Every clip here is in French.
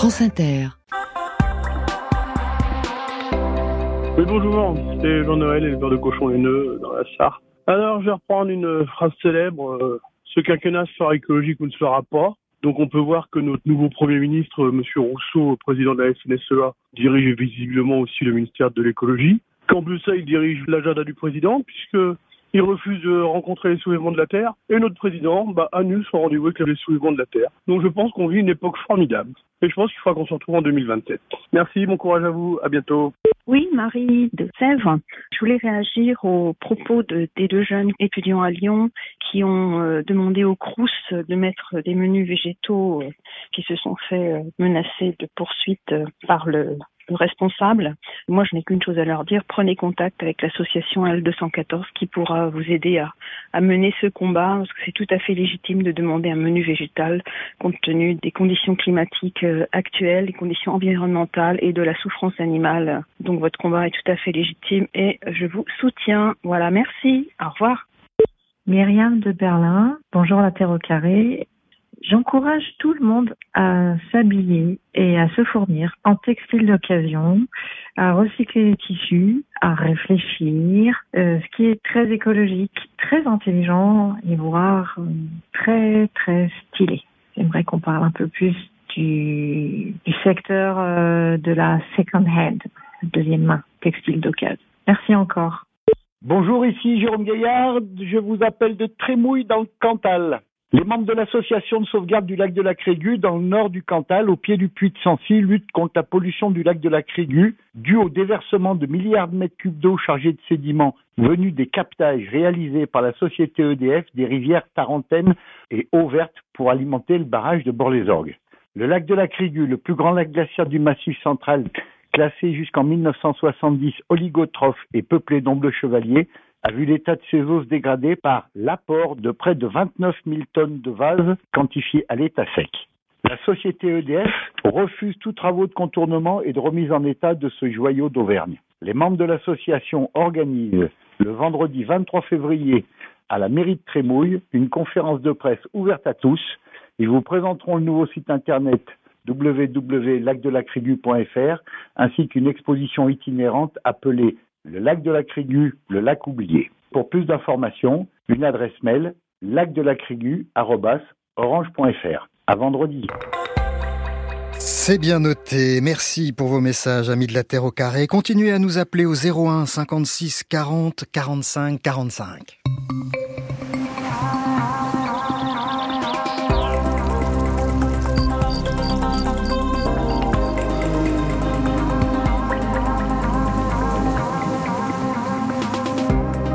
France Inter. Oui, bonjour, c'est Jean-Noël, éleveur de cochons laineux dans la Sarre. Alors, je vais reprendre une phrase célèbre. euh, Ce quinquennat sera écologique ou ne sera pas. Donc, on peut voir que notre nouveau Premier ministre, M. Rousseau, président de la FNSEA, E dirige visiblement aussi le ministère de l'écologie. Qu'en plus ça, il dirige l'agenda du président, puisque il refuse de rencontrer les soulèvements de la Terre. Et notre président bah, annule son rendez-vous avec les soulèvements de la Terre. Donc, je pense qu'on vit une époque formidable. Et je pense qu'il faudra qu'on se retrouve en 2027. Merci, bon courage à vous. À bientôt. Oui, Marie de Sèvres. Je voulais réagir aux propos de, des deux jeunes étudiants à Lyon qui ont euh, demandé au Crous de mettre des menus végétaux euh, qui se sont fait euh, menacer de poursuite euh, par le, le responsable. Moi, je n'ai qu'une chose à leur dire. Prenez contact avec l'association L214 qui pourra vous aider à, à mener ce combat parce que c'est tout à fait légitime de demander un menu végétal compte tenu des conditions climatiques euh, actuelles, des conditions environnementales et de la souffrance animale. Donc votre combat est tout à fait légitime et je vous soutiens. Voilà, merci. Au revoir. Myriam de Berlin, bonjour la Terre au carré. J'encourage tout le monde à s'habiller et à se fournir en textile d'occasion, à recycler les tissus, à réfléchir, euh, ce qui est très écologique, très intelligent et voire euh, très très stylé. J'aimerais qu'on parle un peu plus du, du secteur euh, de la second hand, deuxième main, textile d'occasion. Merci encore. Bonjour, ici Jérôme Gaillard. Je vous appelle de Trémouille dans le Cantal. Les membres de l'association de sauvegarde du lac de la Crégu dans le nord du Cantal, au pied du puits de Sancy, luttent contre la pollution du lac de la Crégu due au déversement de milliards de mètres cubes d'eau chargée de sédiments venus des captages réalisés par la société EDF des rivières Tarentaine et Eau Verte pour alimenter le barrage de Bord-les-Orgues. Le lac de la Crégu, le plus grand lac glaciaire du massif central, classé jusqu'en 1970 oligotrophe et peuplé d'ombles chevaliers, a vu l'état de ses eaux se dégrader par l'apport de près de 29 000 tonnes de vase quantifiées à l'état sec. La société EDF refuse tous travaux de contournement et de remise en état de ce joyau d'Auvergne. Les membres de l'association organisent le vendredi 23 février à la mairie de Trémouille une conférence de presse ouverte à tous. Ils vous présenteront le nouveau site internet www.lacdelacrigu.fr ainsi qu'une exposition itinérante appelée le lac de la Crigu, le lac oublié. Pour plus d'informations, une adresse mail lacdelacrigu@orange.fr. À vendredi. C'est bien noté. Merci pour vos messages, amis de la Terre au carré. Continuez à nous appeler au 01 56 40 45 45.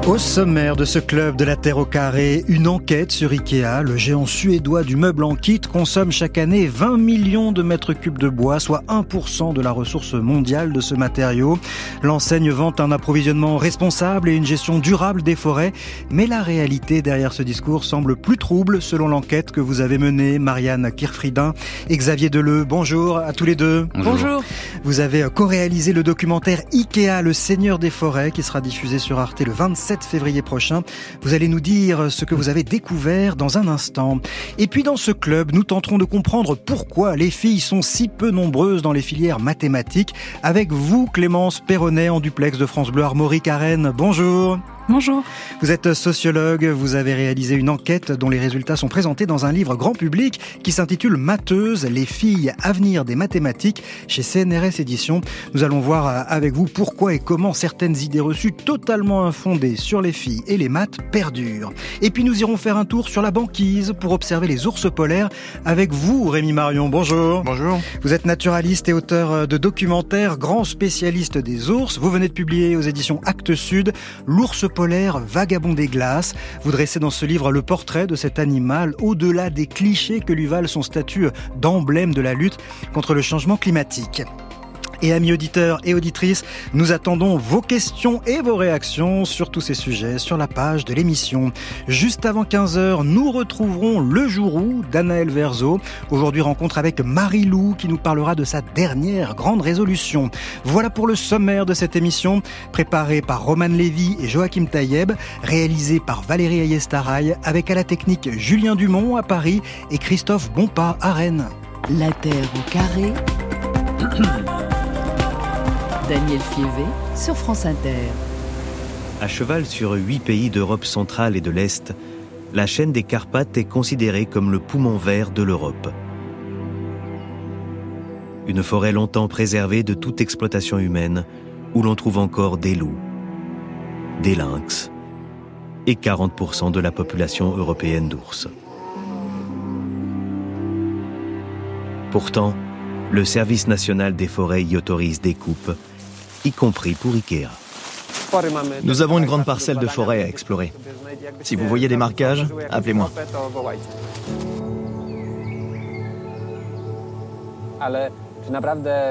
Au sommaire de ce club de la Terre au carré, une enquête sur Ikea. Le géant suédois du meuble en kit consomme chaque année 20 millions de mètres cubes de bois, soit 1% de la ressource mondiale de ce matériau. L'enseigne vante un approvisionnement responsable et une gestion durable des forêts. Mais la réalité derrière ce discours semble plus trouble selon l'enquête que vous avez menée, Marianne Kirfriedin et Xavier Deleu. Bonjour à tous les deux. Bonjour. Vous avez co-réalisé le documentaire Ikea, le seigneur des forêts, qui sera diffusé sur Arte le 27 février prochain. Vous allez nous dire ce que vous avez découvert dans un instant. Et puis dans ce club, nous tenterons de comprendre pourquoi les filles sont si peu nombreuses dans les filières mathématiques. Avec vous, Clémence Perronnet, en duplex de France Bleu Armorique à Rennes. Bonjour. Bonjour. Vous êtes sociologue, vous avez réalisé une enquête dont les résultats sont présentés dans un livre grand public qui s'intitule Matheuses, les filles avenir des mathématiques chez CNRS Éditions. Nous allons voir avec vous pourquoi et comment certaines idées reçues totalement infondées sur les filles et les maths perdurent. Et puis nous irons faire un tour sur la banquise pour observer les ours polaires avec vous, Rémi Marion. Bonjour. Bonjour. Vous êtes naturaliste et auteur de documentaires, grand spécialiste des ours. Vous venez de publier aux éditions Actes Sud L'ours polaire vagabond des glaces. Vous dressez dans ce livre le portrait de cet animal au-delà des clichés que lui valent son statut d'emblème de la lutte contre le changement climatique. Et amis auditeurs et auditrices, nous attendons vos questions et vos réactions sur tous ces sujets sur la page de l'émission. Juste avant 15h, nous retrouverons Le Jourou d'Anaël Verzo. Aujourd'hui, rencontre avec Marie-Lou qui nous parlera de sa dernière grande résolution. Voilà pour le sommaire de cette émission, préparée par Roman Lévy et Joachim Taïeb, réalisée par Valérie Ayestaraï, avec à la technique Julien Dumont à Paris et Christophe Bonpas à Rennes. La Terre au carré Daniel Fievé sur France Inter. À cheval sur huit pays d'Europe centrale et de l'Est, la chaîne des Carpates est considérée comme le poumon vert de l'Europe. Une forêt longtemps préservée de toute exploitation humaine, où l'on trouve encore des loups, des lynx et 40% de la population européenne d'ours. Pourtant, le Service national des forêts y autorise des coupes, y compris pour Ikea. Nous avons une grande parcelle de forêt à explorer. Si vous voyez des marquages, appelez-moi.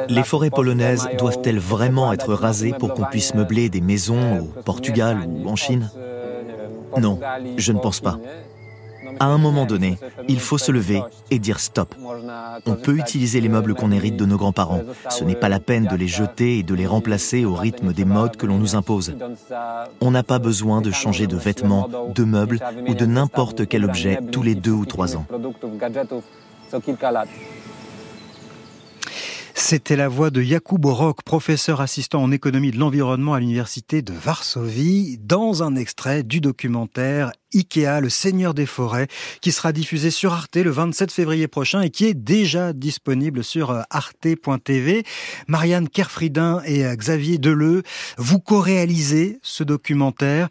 Les forêts polonaises doivent-elles vraiment être rasées pour qu'on puisse meubler des maisons au Portugal ou en Chine? Non, je ne pense pas. À un moment donné, il faut se lever et dire stop. On peut utiliser les meubles qu'on hérite de nos grands-parents. Ce n'est pas la peine de les jeter et de les remplacer au rythme des modes que l'on nous impose. On n'a pas besoin de changer de vêtements, de meubles ou de n'importe quel objet tous les deux ou trois ans. C'était la voix de Jakub Orok, professeur assistant en économie de l'environnement à l'université de Varsovie, dans un extrait du documentaire Ikea, le Seigneur des forêts, qui sera diffusé sur Arte le 27 février prochain et qui est déjà disponible sur euh, arte.tv. Marianne Kerfridin et euh, Xavier Deleu, vous co-réalisez ce documentaire.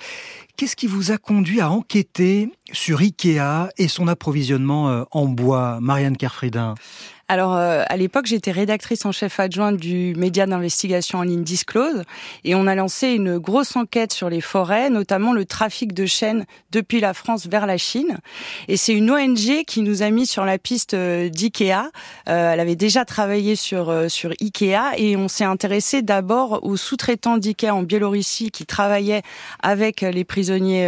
Qu'est-ce qui vous a conduit à enquêter sur Ikea et son approvisionnement euh, en bois, Marianne Kerfridin? Alors, euh, à l'époque, j'étais rédactrice en chef adjointe du média d'investigation en ligne Disclose, et on a lancé une grosse enquête sur les forêts, notamment le trafic de chênes depuis la France vers la Chine. Et c'est une ONG qui nous a mis sur la piste euh, d'IKEA. Euh, elle avait déjà travaillé sur sur IKEA, et on s'est intéressé d'abord aux sous-traitants d'IKEA en Biélorussie qui travaillaient avec les prisonniers,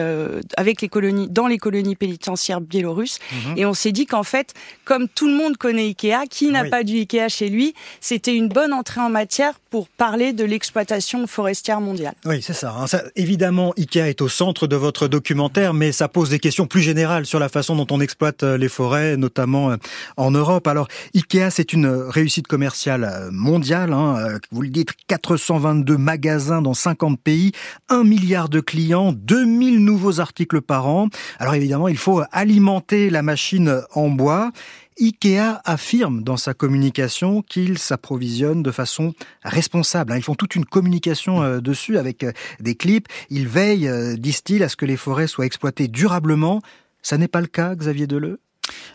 avec les colonies, dans les colonies pénitentiaires biélorusses. Mhm. Et on s'est dit qu'en fait, comme tout le monde connaît IKEA, qui n'a pas du Ikea chez lui C'était une bonne entrée en matière pour parler de l'exploitation forestière mondiale. Oui, c'est ça, hein. ça, Évidemment, Ikea est au centre de votre documentaire, mais ça pose des questions plus générales sur la façon dont on exploite euh, les forêts, notamment euh, en Europe. Alors, Ikea, c'est une réussite commerciale euh, mondiale. Hein, vous le dites, 422 magasins dans 50 pays, 1 milliard de clients, 2000 nouveaux articles par an. Alors évidemment, il faut alimenter la machine en bois. Ikea affirme dans sa communication qu'ils s'approvisionnent de façon responsable. Hein. Ils font toute une communication euh, dessus avec euh, des clips. Ils veillent, euh, disent-ils, à ce que les forêts soient exploitées durablement. Ça n'est pas le cas, Xavier Deleu?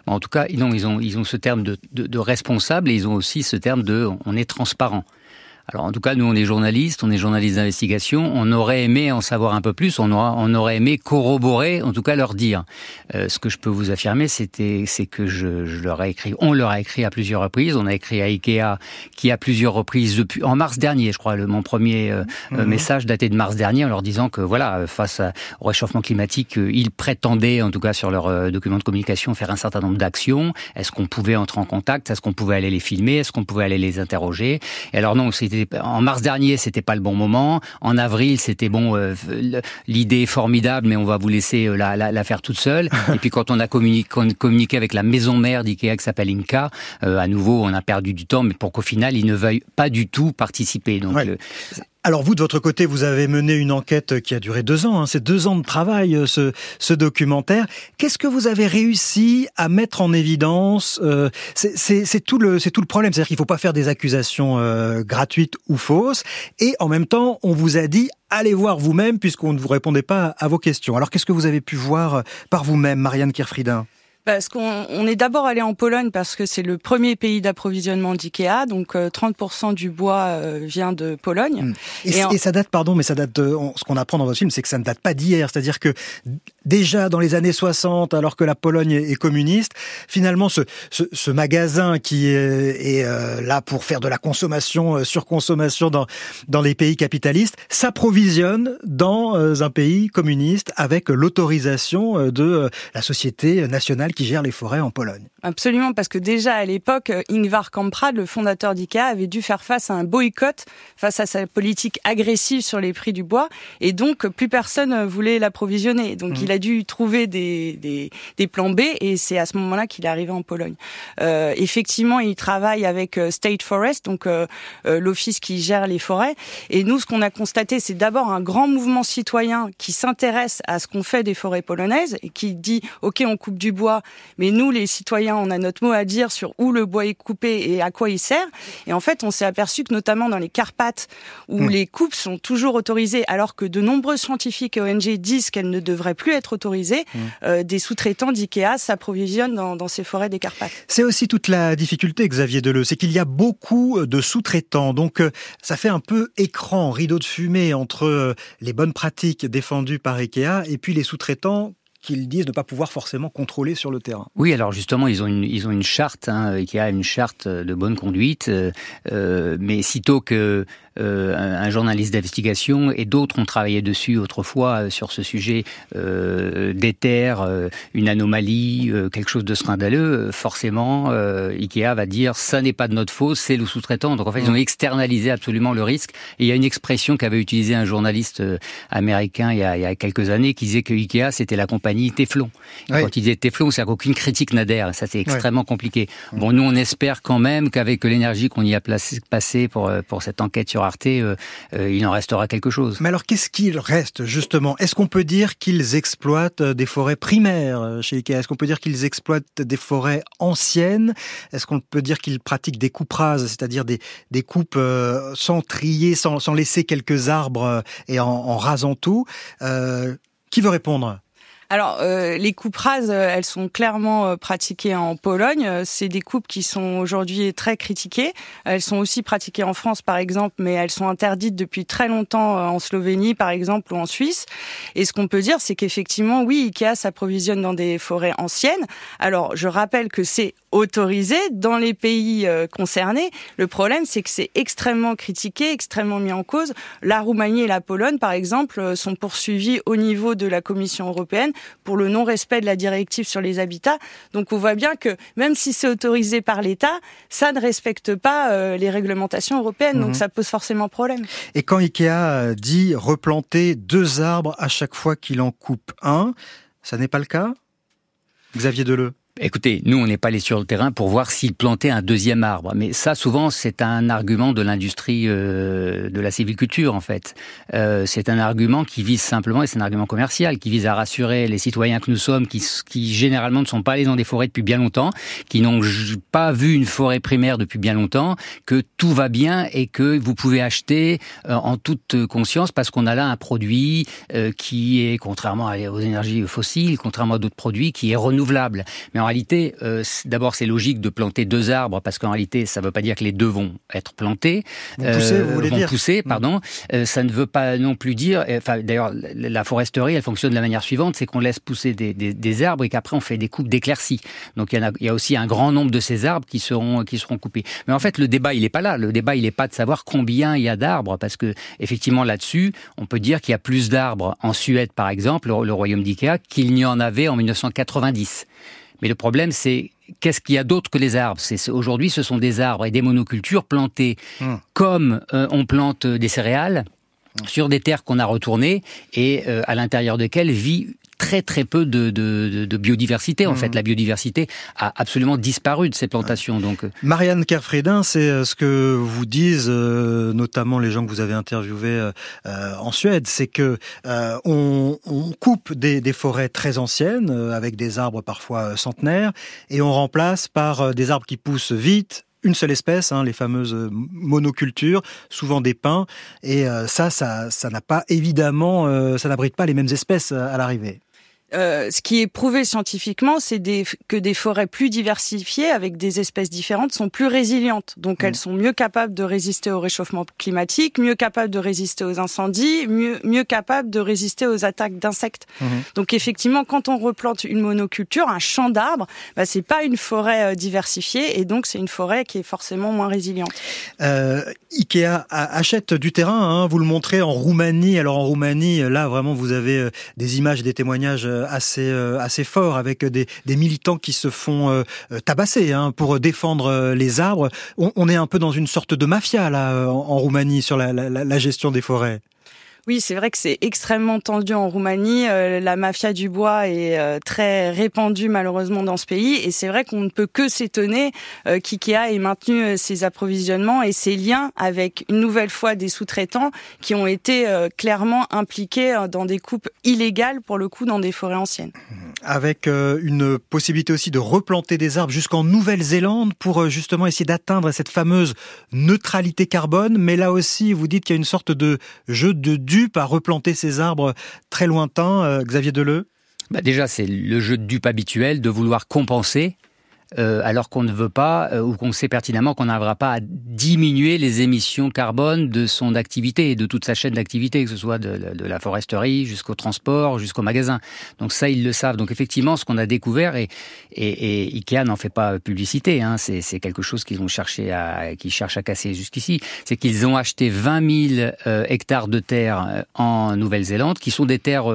En tout cas, ils ont, ils ont ce terme de, de responsable et ils ont aussi ce terme de on est transparent. Alors en tout cas, nous on est journalistes, on est journalistes d'investigation, on aurait aimé en savoir un peu plus, on, on aurait aimé corroborer, en tout cas leur dire. Euh, ce que je peux vous affirmer, c'était, c'est que je, je, leur ai écrit, on leur a écrit à plusieurs reprises, on a écrit à Ikea qui à plusieurs reprises depuis en mars dernier, je crois, le, mon premier euh, euh, mhm. message daté de mars dernier, en leur disant que voilà, face au réchauffement climatique, ils prétendaient, en tout cas sur leur document de communication, faire un certain nombre d'actions. Est-ce qu'on pouvait entrer en contact? Est-ce qu'on pouvait aller les filmer? Est-ce qu'on pouvait aller les interroger? Et alors non, en mars dernier, c'était pas le bon moment. En avril, c'était bon, euh, l'idée est formidable, mais on va vous laisser euh, la, la, faire toute seule. Et puis quand on a communiqué, avec la maison mère d'IKEA qui s'appelle Inca, euh, à nouveau, on a perdu du temps, mais pour qu'au final, ils ne veuillent pas du tout participer. Donc, alors vous, de votre côté, vous avez mené une enquête qui a duré deux ans. Hein. C'est deux ans de travail, euh, ce, ce documentaire. Qu'est-ce que vous avez réussi à mettre en évidence euh, C'est tout le tout le problème. C'est-à-dire qu'il faut pas faire des accusations euh, gratuites ou fausses. Et en même temps, on vous a dit allez voir vous-même puisqu'on ne vous répondait pas à vos questions. Alors qu'est-ce que vous avez pu voir par vous-même, Marianne Kierfriedin parce qu'on est d'abord allé en Pologne parce que c'est le premier pays d'approvisionnement d'IKEA, donc 30% euh, du bois euh, vient de Pologne. Hmm. Et, ça date, pardon, mais ça date de, ce qu'on apprend dans votre film, c'est que ça ne date pas d'hier, c'est-à-dire que déjà dans les années 60, alors que la Pologne est, communiste, finalement ce, ce, magasin qui est, euh, là pour faire de la consommation, surconsommation dans, dans les pays capitalistes, s'approvisionne dans un pays communiste avec l'autorisation de la société nationale qui gère les forêts en Pologne. Absolument, parce que déjà à l'époque, Ingvar Kamprad, le fondateur d'IKEA, avait dû faire face à un boycott face à sa politique agressive sur les prix du bois, et donc plus personne voulait l'approvisionner. Donc mmh. il a dû trouver des, des, des plans B, et c'est à ce moment-là qu'il est arrivé en Pologne. Euh, effectivement, il travaille avec euh, State Forest, donc euh, euh, l'office qui gère les forêts. Et nous, ce qu'on a constaté, c'est d'abord un grand mouvement citoyen qui s'intéresse à ce qu'on fait des forêts polonaises et qui dit OK, on coupe du bois, mais nous, les citoyens, on a notre mot à dire sur où le bois est coupé et à quoi il sert. Et en fait, on s'est aperçu que notamment dans les Carpates, où hmm. les coupes sont toujours autorisées, alors que de nombreux scientifiques et ONG disent qu'elles ne devraient plus être autorisées, hmm. des sous-traitants d'IKEA s'approvisionnent dans, dans, ces forêts des Carpates. C'est aussi toute la difficulté, Xavier Deleu, c'est qu'il y a beaucoup de sous-traitants. Donc, euh, ça fait un peu écran, rideau de fumée entre euh, les bonnes pratiques défendues par IKEA et puis les sous-traitants qu'ils disent ne pas pouvoir forcément contrôler sur le terrain. Oui, alors justement, ils ont une, ils ont une charte, hein, qui a une charte de bonne conduite, euh, euh mais sitôt que euh, un, journaliste d'investigation et d'autres ont travaillé dessus autrefois euh, sur ce sujet euh, déterre euh, une anomalie, quelque chose de scandaleux, forcément, Ikea va dire ça n'est pas de notre faute, c'est le sous-traitant. Donc en fait, ils ont mm. externalisé absolument le risque. Et il y a une expression qu'avait utilisée un journaliste américain il y, a, il y a, quelques années qui disait que Ikea c'était la compagnie Teflon. Quand il disait Teflon, c'est qu'aucune critique n'adhère. Ça c'est extrêmement compliqué. Bon, nous on espère quand même qu'avec l'énergie qu'on y a placé, passé pour pour cette enquête sur euh, euh, il en restera quelque chose. Mais alors qu'est-ce qu'il reste justement? Est-ce qu'on peut dire qu'ils exploitent euh, des forêts primaires chez Ikea? Est-ce qu'on peut dire qu'ils exploitent des forêts anciennes? Est-ce qu'on peut dire qu'ils pratiquent des coupes rases, c'est-à-dire des, des coupes sans trier, sans, sans, laisser quelques arbres et en, en rasant tout? Qui veut répondre? Alors, euh, les coupes euh, elles sont clairement euh, pratiquées en Pologne. C'est des coupes qui sont aujourd'hui très critiquées. Elles sont aussi pratiquées en France, par exemple, mais elles sont interdites depuis très longtemps en Slovénie, par exemple, ou en Suisse. Et ce qu'on peut dire, c'est qu'effectivement, oui, Ikea s'approvisionne dans des forêts anciennes. Alors, je rappelle que c'est autorisé dans les pays concernés. Le problème, c'est que c'est extrêmement critiqué, extrêmement mis en cause. La Roumanie et la Pologne, par exemple, sont poursuivis au niveau de la Commission européenne pour le non-respect de la directive sur les habitats. Donc on voit bien que même si c'est autorisé par l'État, ça ne respecte pas euh, les réglementations européennes. Donc mhm. ça pose forcément problème. Et quand Ikea euh, dit replanter deux arbres à chaque fois qu'il en coupe un, ça n'est pas le cas? Xavier Deleu Écoutez, nous, on n'est pas allé sur le terrain pour voir s'il plantait un deuxième arbre. Mais ça, souvent, c'est un argument de l'industrie euh, de la civiculture, en fait. Euh, c'est un argument qui vise simplement, et c'est un argument commercial, qui vise à rassurer les citoyens que nous sommes, qui, qui généralement ne sont pas allés dans des forêts depuis bien longtemps, qui n'ont pas vu une forêt primaire depuis bien longtemps, que tout va bien et que vous pouvez acheter euh, en toute conscience parce qu'on a là un produit euh, qui est, contrairement aux énergies fossiles, contrairement à d'autres produits, qui est renouvelable. Réalité, euh, d'abord, c'est logique de planter deux arbres parce qu'en réalité, ça ne veut pas dire que les deux vont être plantés. Vont pousser, vous voulez vont dire pousser, pardon. Mm. Euh, ça ne veut pas non plus dire. Enfin, d'ailleurs, la foresterie, elle fonctionne de la manière suivante c'est qu'on laisse pousser des, des, des arbres et qu'après on fait des coupes d'éclaircies. Donc il y, a, il y a aussi un grand nombre de ces arbres qui seront qui seront coupés. Mais en fait, le débat, il n'est pas là. Le débat, il n'est pas de savoir combien il y a d'arbres parce que effectivement là-dessus, on peut dire qu'il y a plus d'arbres en Suède, par exemple, le, le royaume d'Ikea, qu'il n'y en avait en 1990. Mais le problème, c'est qu'est-ce qu'il y a d'autre que les arbres? Aujourd'hui, ce sont des arbres et des monocultures plantés hmm. comme euh, on plante des céréales hmm. sur des terres qu'on a retournées et euh, à l'intérieur desquelles vit très très peu de, de, de biodiversité. En fait, mmh. la biodiversité a absolument disparu de ces plantations. Donc, euh. Marianne Kerfredin, c'est euh, ce que vous disent euh, notamment les gens que vous avez interviewés en Suède, c'est que on, on, coupe des, des, forêts très anciennes avec des arbres parfois centenaires et on remplace par des arbres qui poussent vite, une seule espèce, hein, les fameuses monocultures, souvent des pins, et ça, ça, ça n'a pas évidemment, ça n'abrite pas les mêmes espèces à l'arrivée. Euh, ce qui est prouvé scientifiquement, c'est que des forêts plus diversifiées, avec des espèces différentes, sont plus résilientes. Donc, elles mmh. sont mieux capables de résister au réchauffement climatique, mieux capables de résister aux incendies, mieux, mieux capables de résister aux attaques d'insectes. Mmh. Donc, effectivement, quand on replante une monoculture, un champ d'arbres, bah, c'est pas une forêt euh, diversifiée, et donc c'est une forêt qui est forcément moins résiliente. Euh, Ikea achète du terrain. Hein, vous le montrez en Roumanie. Alors en Roumanie, là vraiment, vous avez des images, des témoignages assez assez fort avec des, des militants qui se font tabasser hein, pour défendre les arbres. On, est un peu dans une sorte de mafia là en, Roumanie sur la, la, la gestion des forêts. Oui, c'est vrai que c'est extrêmement tendu en Roumanie. Euh, la mafia du bois est euh, très répandue malheureusement dans ce pays, et c'est vrai qu'on ne peut que s'étonner euh, qu'IKEA ait maintenu ses approvisionnements et ses liens avec une nouvelle fois des sous-traitants qui ont été clairement impliqués dans des coupes illégales pour le coup dans des forêts anciennes. Avec une possibilité aussi de replanter des arbres jusqu'en Nouvelle-Zélande pour justement essayer d'atteindre cette fameuse neutralité carbone. Mais là aussi, vous dites qu'il y a une sorte de jeu de dupe à replanter ces arbres très lointains, euh, Xavier Deleu? Bah Déjà, c'est le jeu de dupe habituel de vouloir compenser euh, alors qu'on ne veut pas euh, ou qu'on sait pertinemment qu'on n'arrivera pas à diminuer les émissions carbone de son activité et de toute sa chaîne d'activité, que ce soit de, la foresterie jusqu'au transport, jusqu'au magasin. Donc ça, ils le savent. Donc effectivement, ce qu'on a découvert, et, et, et Ikea n'en fait pas publicité, hein, c'est quelque chose qu'ils ont cherché à, qu'ils cherchent à casser jusqu'ici, c'est qu'ils ont acheté 20 000 euh, hectares de terre en Nouvelle-Zélande, qui sont des terres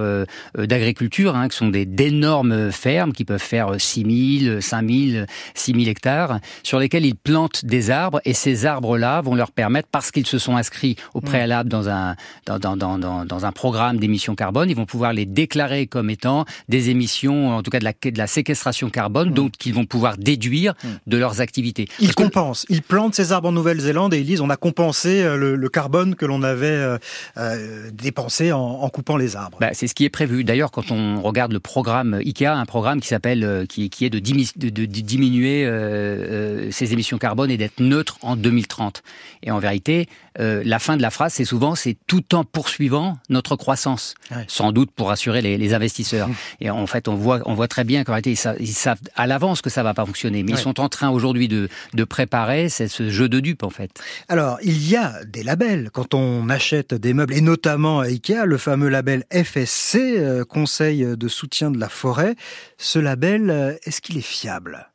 d'agriculture, hein, qui sont des d'énormes fermes qui peuvent faire 6 000, 5 000 6000 hectares, sur lesquels ils plantent des arbres et ces arbres-là vont leur permettre, parce qu'ils se sont inscrits au mm. préalable dans un, dans, dans, dans, dans un programme d'émissions carbone, ils vont pouvoir les déclarer comme étant des émissions, en tout cas de la, de la séquestration carbone, mm. donc qu'ils vont pouvoir déduire mm. de leurs activités. Ils compensent, ils plantent ces arbres en Nouvelle-Zélande et ils disent on a compensé euh, le, carbone que l'on avait euh, euh, dépensé en, coupant les arbres. Bah, c'est ce qui est prévu. D'ailleurs, quand on regarde le programme IKEA, un programme qui s'appelle, qui, qui est de, de, de, de diminuer euh, euh, ses émissions carbone et d'être neutre en 2030. Et en vérité, euh, la fin de la phrase, c'est souvent c'est tout en poursuivant notre croissance, sans doute pour rassurer les, investisseurs. Et en fait, on voit, on voit très bien qu'en réalité, ils savent, à l'avance que ça va pas fonctionner, mais ils sont en train aujourd'hui de, de préparer ce jeu de dupes en fait. Alors, il y a des labels quand on achète des meubles, et notamment à Ikea, le fameux label FSC, Conseil de soutien de la forêt. Ce label, est-ce qu'il est fiable?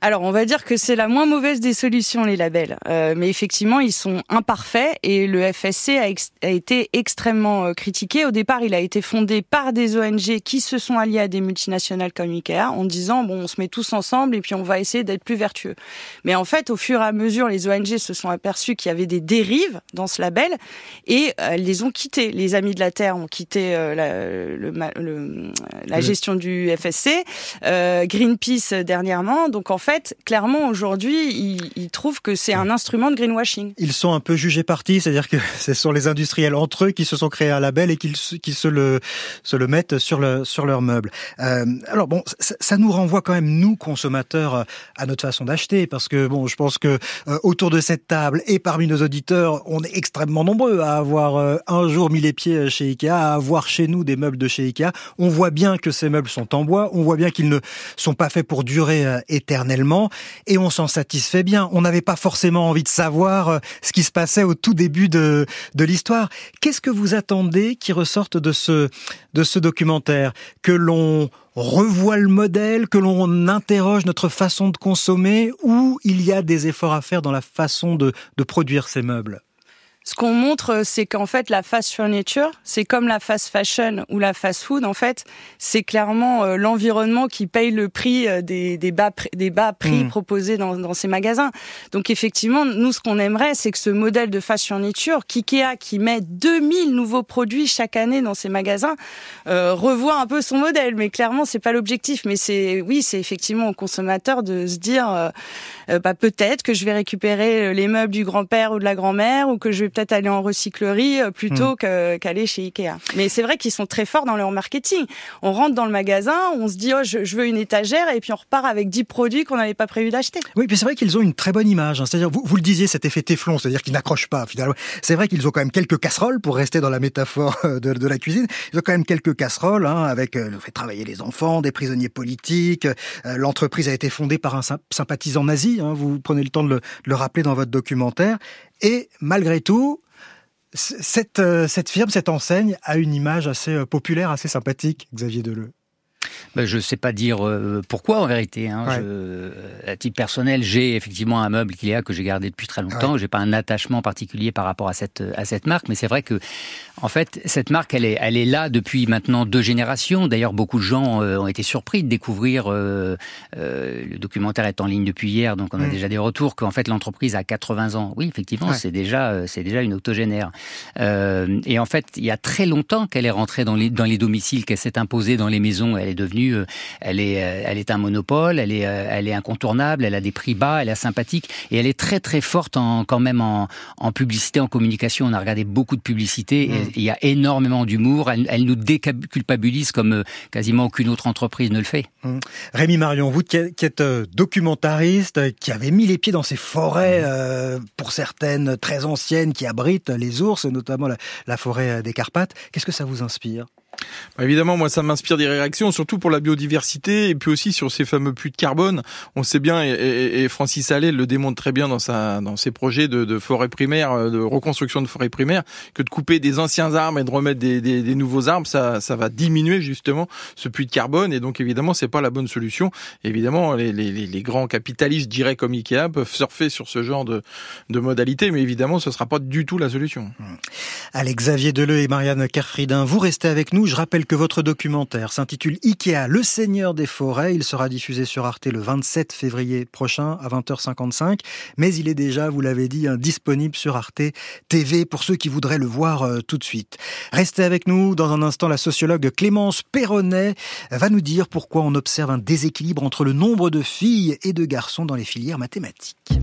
Alors, on va dire que c'est la moins mauvaise des solutions, les labels. Euh, mais effectivement, ils sont imparfaits et le FSC a, été extrêmement euh, critiqué. Au départ, il a été fondé par des ONG qui se sont alliés à des multinationales comme Ikea en disant, bon, on se met tous ensemble et puis on va essayer d'être plus vertueux. Mais en fait, au fur et à mesure, les ONG se sont aperçus qu'il y avait des dérives dans ce label et euh, elles les ont quittés. Les Amis de la Terre ont quitté la, le, la gestion du FSC, Greenpeace dernièrement. Donc, en fait, fait, clairement, aujourd'hui, ils, trouvent que c'est un instrument de greenwashing. Ils sont un peu jugés partis, c'est-à-dire que ce sont les industriels entre eux qui se sont créés un label et qui, qui se le se le mettent sur le sur leurs meubles. Euh, alors bon, ça, nous renvoie quand même nous consommateurs à notre façon d'acheter, parce que bon, je pense que euh, autour de cette table et parmi nos auditeurs, on est extrêmement nombreux à avoir euh, un jour mis les pieds chez Ikea, à avoir chez nous des meubles de chez Ikea. On voit bien que ces meubles sont en bois, on voit bien qu'ils ne sont pas faits pour durer éternellement et on s'en satisfait bien. On n'avait pas forcément envie de savoir euh, ce qui se passait au tout début de, de l'histoire. Qu'est-ce que vous attendez qui ressorte de ce, de ce documentaire? Que l'on revoie le modèle, que l'on interroge notre façon de consommer ou il y a des efforts à faire dans la façon de, de produire ces meubles? Ce qu'on montre, c'est qu'en fait, la fast furniture, c'est comme la fast fashion ou la fast food. En fait, c'est clairement euh, l'environnement qui paye le prix euh, des, des, bas, des bas prix mmh. proposés dans, dans, ces magasins. Donc, effectivement, nous, ce qu'on aimerait, c'est que ce modèle de fast furniture, Kikea, qui met 2000 nouveaux produits chaque année dans ces magasins, euh, revoit un peu son modèle. Mais clairement, c'est pas l'objectif. Mais c'est, oui, c'est effectivement au consommateur de se dire, euh, bah, peut-être que je vais récupérer les meubles du grand-père ou de la grand-mère ou que je vais peut-être aller en recyclerie euh, plutôt hmm. qu'aller chez Ikea. Mais c'est vrai qu'ils sont très forts dans leur marketing. On rentre dans le magasin, on se dit oh je, veux une étagère et puis on repart avec 10 produits qu'on n'avait pas prévu d'acheter. Oui, puis c'est vrai qu'ils ont une très bonne image. Hein. C'est-à-dire vous, vous le disiez cet effet téflon, c'est-à-dire qu'ils n'accrochent pas finalement. C'est vrai qu'ils ont quand même quelques casseroles pour rester dans la métaphore de, de la cuisine. Ils ont quand même quelques casseroles hein, avec euh, le fait travailler les enfants, des prisonniers politiques. Euh, l'entreprise a été fondée par un sympathisant nazi. Hein, vous prenez le temps de le, de le rappeler dans votre documentaire. Et malgré tout, cette, euh, cette firme, cette enseigne a une image assez euh, populaire, assez sympathique, Xavier Deleu. Ben, Je ne sais pas dire euh, pourquoi en vérité. Hein. à titre personnel, j'ai effectivement un meuble qu'il y a que j'ai gardé depuis très longtemps. Je J'ai pas un attachement particulier par rapport à cette à cette marque, mais c'est vrai que en fait cette marque elle est elle est là depuis maintenant deux générations. D'ailleurs, beaucoup de gens euh, ont été surpris de découvrir euh, le documentaire est en ligne depuis hier, donc on a mm. déjà des retours qu'en fait l'entreprise a 80 ans. Oui, effectivement, c'est déjà c'est déjà une octogénaire. et en fait, il y a très longtemps qu'elle est rentrée dans les dans les domiciles, qu'elle s'est imposée dans les maisons. Elle est devenue, euh, elle est, euh, elle est un monopole, elle est, euh, elle est incontournable, elle a des prix bas, elle est sympathique et elle est très très forte en, quand même en, en publicité, en communication. On a regardé beaucoup de publicité. Et mm. il y a énormément d'humour. Elle, elle, nous déculpabilise comme quasiment aucune autre entreprise ne le fait. Mm. Rémi Marion, vous qui êtes documentariste, qui avez mis les pieds dans ces forêts, pour certaines très anciennes, qui abritent les ours, notamment la, la forêt des Carpates, qu'est-ce que ça vous inspire? Évidemment, moi, ça m'inspire des réactions, surtout pour la biodiversité et puis aussi sur ces fameux puits de carbone. On sait bien, et, Francis Allais le démontre très bien dans sa dans ses projets de, forêt primaire, euh, de reconstruction de forêt primaire, que de couper des anciens arbres et de remettre des, des, des, nouveaux arbres, ça, ça va diminuer justement ce puits de carbone. Et donc, évidemment, c'est pas la bonne solution. évidemment, les, les, les, grands capitalistes, je comme Ikea, peuvent surfer sur ce genre de, de modalités, mais évidemment, ce sera pas du tout la solution. Allez, Xavier Deleu et Marianne Kerfridin, vous restez avec nous. Je rappelle que votre documentaire s'intitule Ikea, le seigneur des forêts. Il sera diffusé sur Arte le 27 février prochain à 20h55. Mais il est déjà, vous l'avez dit, disponible sur Arte TV pour ceux qui voudraient le voir euh, tout de suite. Restez avec nous. Dans un instant, la sociologue Clémence Perronnet va nous dire pourquoi on observe un déséquilibre entre le nombre de filles et de garçons dans les filières mathématiques.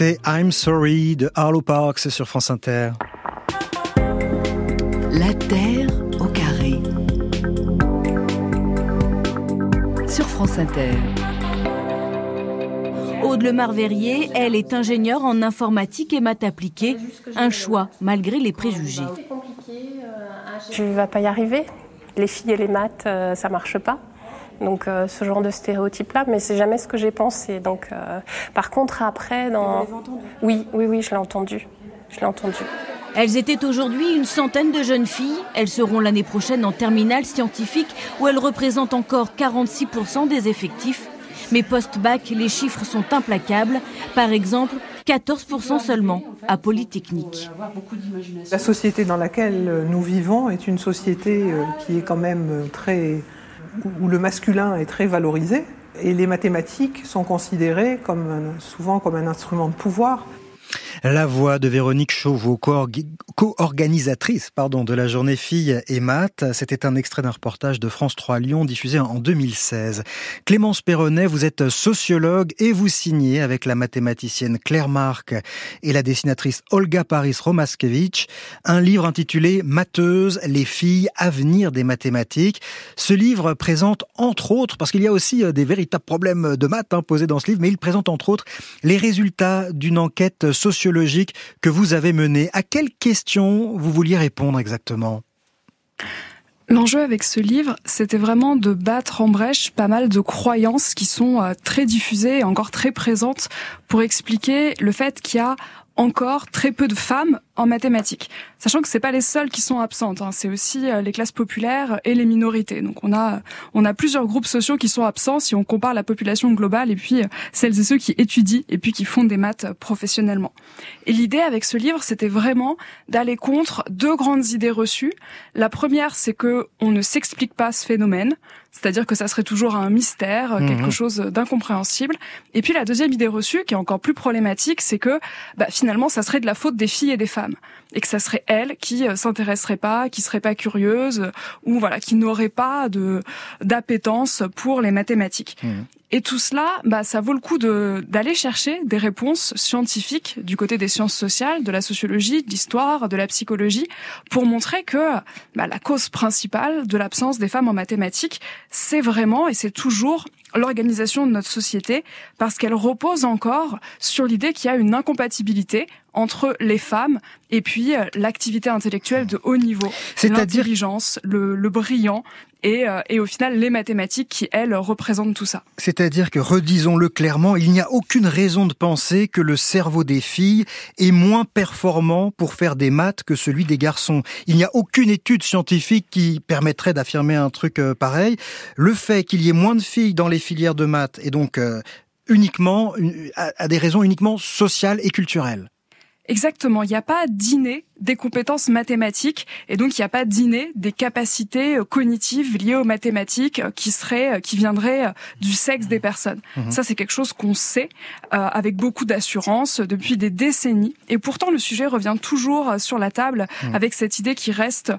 C'était I'm Sorry de Harlow Parks sur France Inter. La Terre au carré. Sur France Inter. Aude Lemar-Verrier, elle est ingénieure en informatique et maths appliquées. Un choix malgré les préjugés. Tu vas pas y arriver? Les filles et les maths, euh, ça marche pas? Donc euh, ce genre de stéréotype-là, mais c'est jamais ce que j'ai pensé. Donc, euh, par contre, après, dans... Vous entendu? Oui, oui, oui, je l'ai entendu. Je l'ai entendu. Elles étaient aujourd'hui une centaine de jeunes filles. Elles seront l'année prochaine en terminale scientifique où elles représentent encore 46% des effectifs. Mais post-bac, les chiffres sont implacables. Par exemple, 14% seulement à Polytechnique. La société dans laquelle nous vivons est une société euh, qui est quand même très où le masculin est très valorisé et les mathématiques sont considérées comme souvent comme un instrument de pouvoir. La voix de Véronique Chauveau, co-organisatrice pardon, de la journée Filles et Maths. C'était un extrait d'un reportage de France 3 Lyon diffusé en 2016. Clémence Perronnet, vous êtes sociologue et vous signez avec la mathématicienne Claire Marc et la dessinatrice Olga Paris-Romaskevich un livre intitulé Matheuses, les filles, avenir des mathématiques. Ce livre présente entre autres, parce qu'il y a aussi euh, des véritables problèmes de maths hein, posés dans ce livre, mais il présente entre autres les résultats d'une enquête sociologique que vous avez mené. À quelles questions vous vouliez répondre exactement? L'enjeu avec ce livre, c'était vraiment de battre en brèche pas mal de croyances qui sont euh, très diffusées et encore très présentes pour expliquer le fait qu'il y a encore très peu de femmes en mathématiques. Sachant que c'est pas les seules qui sont absentes, hein. c'est aussi euh, les classes populaires et les minorités. Donc on a on a plusieurs groupes sociaux qui sont absents si on compare la population globale et puis euh, celles et ceux qui étudient et puis qui font des maths professionnellement. Et l'idée avec ce livre, c'était vraiment d'aller contre deux grandes idées reçues. La première, c'est que on ne s'explique pas ce phénomène. C'est-à-dire que ça serait toujours un mystère, quelque mhm. chose d'incompréhensible. Et puis la deuxième idée reçue, qui est encore plus problématique, c'est que bah, finalement, ça serait de la faute des filles et des femmes et que ça serait elles qui euh, s'intéresseraient pas, qui seraient pas curieuses ou voilà, qui n'auraient pas de d'appétence pour les mathématiques. Mmh. Et tout cela, bah, ça vaut le coup de d'aller chercher des réponses scientifiques du côté des sciences sociales, de la sociologie, de l'histoire, de la psychologie, pour montrer que bah, la cause principale de l'absence des femmes en mathématiques, c'est vraiment et c'est toujours l'organisation de notre société parce qu'elle repose encore sur l'idée qu'il y a une incompatibilité entre les femmes et puis euh, l'activité intellectuelle de haut niveau, l'intelligence, le, le brillant et, euh, et, au final les mathématiques qui, elles, représentent tout ça. C'est-à-dire que, redisons-le clairement, il n'y a aucune raison de penser que le cerveau des filles est moins performant pour faire des maths que celui des garçons. Il n'y a aucune étude scientifique qui permettrait d'affirmer un truc euh, pareil. Le fait qu'il y ait moins de filles dans les filières de maths et donc uniquement à des raisons uniquement sociales et culturelles. Exactement, il n'y a pas d'inné des compétences mathématiques et donc il n'y a pas d'inné des capacités euh, cognitives liées aux mathématiques euh, qui seraient euh, qui viendraient du sexe des personnes. Mhm. Ça c'est quelque chose qu'on sait avec beaucoup d'assurance depuis des décennies et pourtant le sujet revient toujours sur la table mhm. avec cette idée qui reste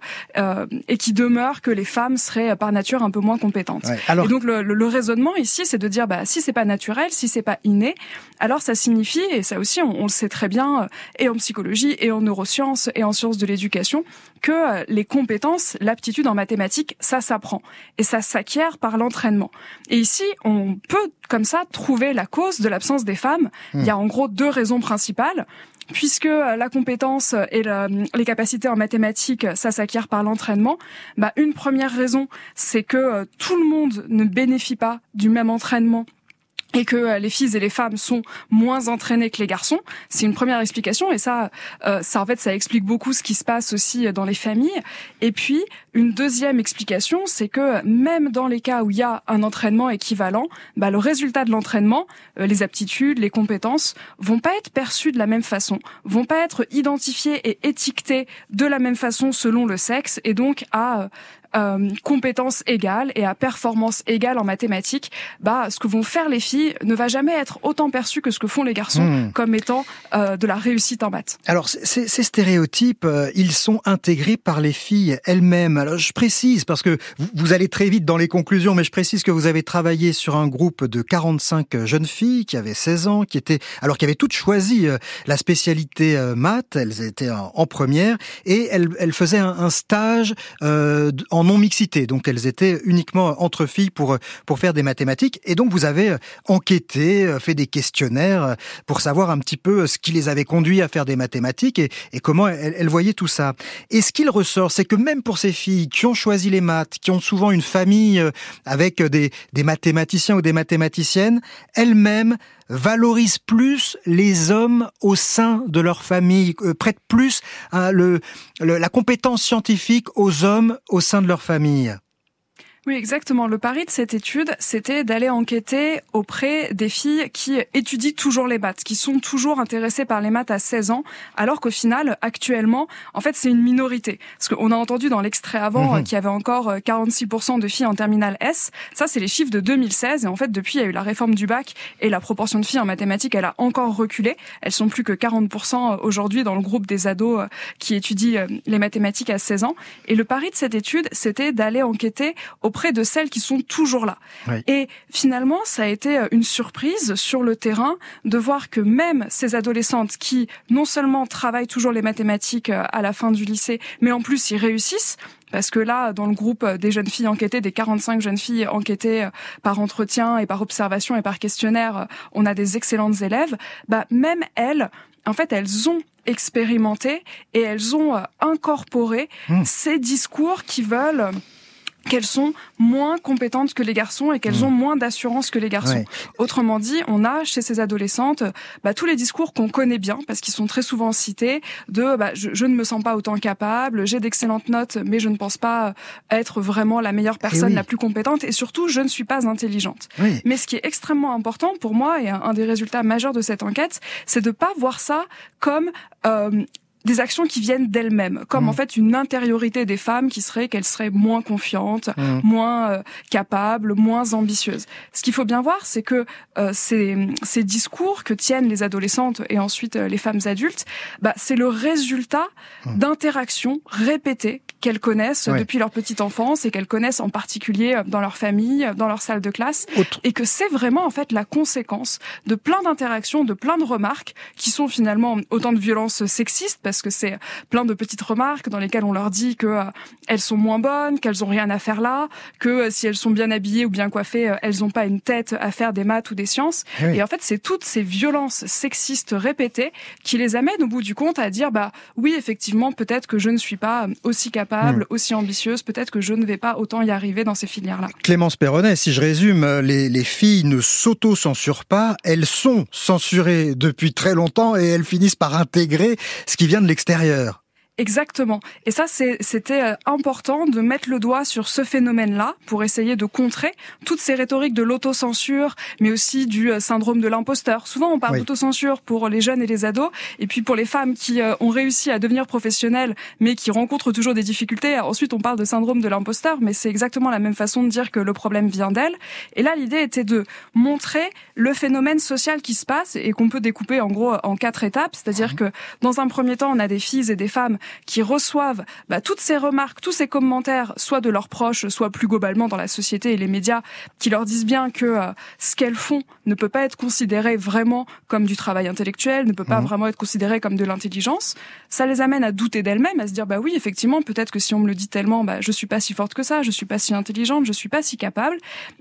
et qui demeure que les femmes seraient par nature un peu moins compétentes. Et donc le, le, raisonnement ici c'est de dire bah si c'est pas naturel, si c'est pas inné, alors ça signifie et ça aussi on, on le sait très bien et en psychologie et en neurosciences et en sciences de l'éducation que euh, les compétences, l'aptitude en mathématiques, ça s'apprend et ça s'acquiert par l'entraînement. Et ici, on peut comme ça trouver la cause de l'absence des femmes. Il y a en gros deux raisons principales puisque euh, la compétence et les capacités en mathématiques, ça s'acquiert par l'entraînement, bah, une première raison, c'est que euh, tout le monde ne bénéficie pas du même entraînement et que euh, les filles et les femmes sont moins entraînées que les garçons. C'est une première explication et ça, euh, ça en fait, ça explique beaucoup ce qui se passe aussi dans les familles. Et puis une deuxième explication, c'est que même dans les cas où il y a un entraînement équivalent, bah, le résultat de l'entraînement, euh, les aptitudes, les compétences, vont pas être perçus de la même façon, vont pas être identifiés et étiquetés de la même façon selon le sexe et donc à euh, compétences égales et à performance égale en mathématiques, bah, ce que vont faire les filles ne va jamais être autant perçu que ce que font les garçons hmm. comme étant euh, de la réussite en maths. Alors, ces, ces stéréotypes, euh, ils sont intégrés par les filles elles-mêmes. Alors, je précise, parce que vous, vous, allez très vite dans les conclusions, mais je précise que vous avez travaillé sur un groupe de 45 jeunes filles qui avaient 16 ans, qui étaient, alors qui avaient toutes choisi euh, la spécialité maths, elles étaient en, en première, et elles, elles faisaient un, un stage en non mixité. Donc elles étaient uniquement entre filles pour pour faire des mathématiques. Et donc vous avez enquêté, fait des questionnaires pour savoir un petit peu ce qui les avait conduits à faire des mathématiques et, comment elles, voyaient tout ça. Et ce qu'il ressort, c'est que même pour ces filles qui ont choisi les maths, qui ont souvent une famille avec des mathématiciens ou des mathématiciennes, elles-mêmes valorise plus les hommes au sein de leur famille, euh, prête plus hein, la compétence scientifique aux hommes au sein de leur famille Oui, exactement. Le pari de cette étude, c'était d'aller enquêter auprès des filles qui étudient toujours les maths, qui sont toujours intéressées par les maths à 16 ans, alors qu'au final, actuellement, en fait, c'est une minorité. Parce qu'on a entendu dans l'extrait avant mhm. qu'il y avait encore 46% de filles en terminale S. Ça, c'est les chiffres de 2016. Et en fait, depuis, il y a eu la réforme du bac et la proportion de filles en mathématiques, elle a encore reculé. Elles sont plus que 40% aujourd'hui dans le groupe des ados euh, qui étudient euh, les mathématiques à 16 ans. Et le pari de cette étude, c'était d'aller enquêter auprès de celles qui sont toujours là. Et finalement, ça a été euh, une surprise sur le terrain de voir que même ces adolescentes qui non seulement travaillent toujours les mathématiques euh, à la fin du lycée, mais en plus y réussissent, parce que là, dans le groupe euh, des jeunes filles enquêtées, des 45 jeunes filles enquêtées par entretien et par observation et par questionnaire, on a des excellentes élèves. Bah, même elles, en fait, elles ont expérimenté et elles ont incorporé mmh. ces discours qui veulent qu'elles sont moins compétentes que les garçons et qu'elles hmm. ont moins d'assurance que les garçons. Autrement dit, on a chez ces adolescentes bah, tous les discours qu'on connaît bien parce qu'ils sont très souvent cités de bah, je, ne me sens pas autant capable, j'ai d'excellentes notes mais je ne pense pas être vraiment la meilleure eh personne, la plus compétente et surtout je ne suis pas intelligente. Mais ce qui est extrêmement important pour moi et un, des résultats majeurs de cette enquête, c'est de pas voir ça comme euh, des actions qui viennent d'elles-mêmes, comme en mmh. fait une intériorité des femmes qui serait qu'elles seraient moins confiantes, mmh. moins euh, capables, moins ambitieuses. Ce qu'il faut bien voir, c'est que euh, ces, ces, discours que tiennent les adolescentes et ensuite euh, les femmes adultes, bah, c'est le résultat mmh. d'interactions répétées qu'elles connaissent depuis leur petite enfance et qu'elles connaissent en particulier dans leur famille, dans leur salle de classe, et que c'est vraiment en fait la conséquence de plein d'interactions, de plein de remarques qui sont finalement autant de violences sexistes parce que c'est plein de petites remarques dans lesquelles on leur dit que euh, elles sont moins bonnes, qu'elles ont rien à faire là, que euh, si elles sont bien habillées ou bien coiffées, euh, elles n'ont pas une tête à faire des maths ou des sciences. Eh Et en fait, c'est toutes ces violences sexistes répétées qui les amènent au bout du compte à dire bah oui, effectivement, peut-être que je ne suis pas aussi capable, hmm. aussi ambitieuse, peut-être que je ne vais pas autant y arriver dans ces filières-là. Clémence Perronnet, si je résume, les, les filles ne s'auto-censurent pas, elles sont censurées depuis très longtemps et elles finissent par intégrer ce qui vient de l'extérieur. Exactement. Et ça, c'était euh, important de mettre le doigt sur ce phénomène-là pour essayer de contrer toutes ces rhétoriques de l'autocensure, mais aussi du euh, syndrome de l'imposteur. Souvent, on parle d'autocensure pour les jeunes et les ados, et puis pour les femmes qui euh, ont réussi à devenir professionnelles, mais qui rencontrent toujours des difficultés. Ensuite, on parle de syndrome de l'imposteur, mais c'est exactement la même façon de dire que le problème vient d'elle. Et là, l'idée était de montrer le phénomène social qui se passe et qu'on peut découper en gros en quatre étapes. C'est-à-dire que dans un premier temps, on a des filles et des femmes qui reçoivent bah, toutes ces remarques, tous ces commentaires, soit de leurs proches, soit plus globalement dans la société et les médias, qui leur disent bien que euh, ce qu'elles font ne peut pas être considéré vraiment comme du travail intellectuel, ne peut pas mmh. vraiment être considéré comme de l'intelligence, ça les amène à douter d'elles-mêmes, à se dire bah oui effectivement peut-être que si on me le dit tellement, bah je suis pas si forte que ça, je suis pas si intelligente, je suis pas si capable.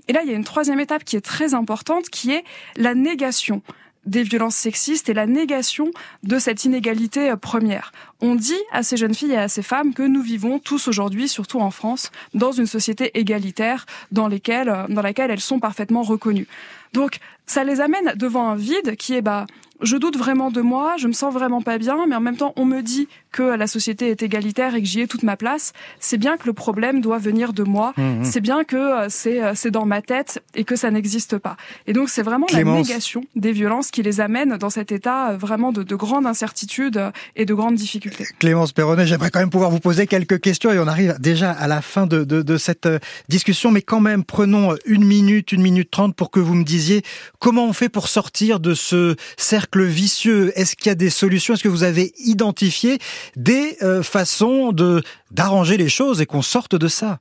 Et là il y a une troisième étape qui est très importante, qui est la négation des violences sexistes et la négation de cette inégalité euh, première. On dit à ces jeunes filles et à ces femmes que nous vivons tous aujourd'hui, surtout en France, dans une société égalitaire dans, euh, laquelle elles sont parfaitement reconnues. Donc, ça les amène devant un vide qui est, bah, je doute vraiment de moi, je me sens vraiment pas bien, mais en même temps, on me dit que la société est égalitaire et que j'y ai toute ma place. C'est bien que le problème doit venir de moi. Mmh, mmh. C'est bien que euh, c'est euh, c'est dans ma tête et que ça n'existe pas. Et donc, c'est vraiment la négation des violences qui les amène dans cet état euh, vraiment de, de grande incertitude et de grande difficulté. Clémence Perronnet, j'aimerais quand même pouvoir vous poser quelques questions et on arrive déjà à la fin de, de, de cette discussion, mais quand même, prenons une minute, une minute trente pour que vous me disiez comment on fait pour sortir de ce cercle vicieux. Est-ce qu'il y a des solutions? Est-ce que vous avez identifié des euh, façons de d'arranger les choses et qu'on sorte de ça?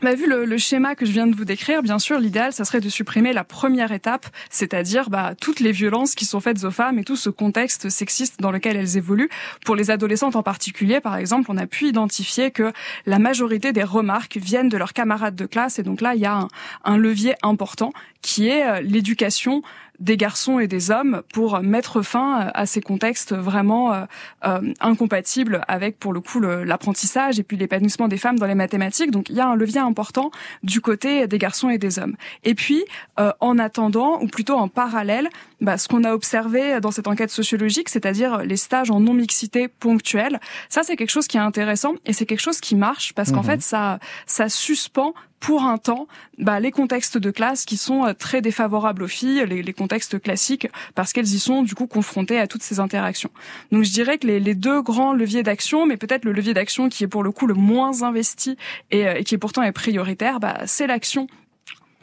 Bah, vu le, schéma que je viens de vous décrire, bien sûr, l'idéal, ça serait de supprimer la première étape, c'est-à-dire bah, toutes les violences qui sont faites aux femmes et tout ce contexte sexiste dans lequel elles évoluent. Pour les adolescentes en particulier, par exemple, on a pu identifier que la majorité des remarques viennent de leurs camarades de classe, et donc là, il y a un, un levier important qui est euh, l'éducation des garçons et des hommes pour mettre fin à ces contextes vraiment euh, euh, incompatibles avec, pour le coup, l'apprentissage et puis l'épanouissement des femmes dans les mathématiques. Donc, il y a un levier important du côté des garçons et des hommes. Et puis, euh, en attendant, ou plutôt en parallèle, bah, ce qu'on a observé dans cette enquête sociologique, c'est-à-dire les stages en non-mixité ponctuelle. Ça, c'est quelque chose qui est intéressant et c'est quelque chose qui marche parce qu'en mhm. fait, ça, ça suspend pour un temps bah, les contextes de classe qui sont euh, très défavorables aux filles, les, les contextes classiques, parce qu'elles y sont du coup confrontées à toutes ces interactions. Donc je dirais que les, les deux grands leviers d'action, mais peut-être le levier d'action qui est pour le coup le moins investi et, euh, et qui pourtant est prioritaire, bah, c'est l'action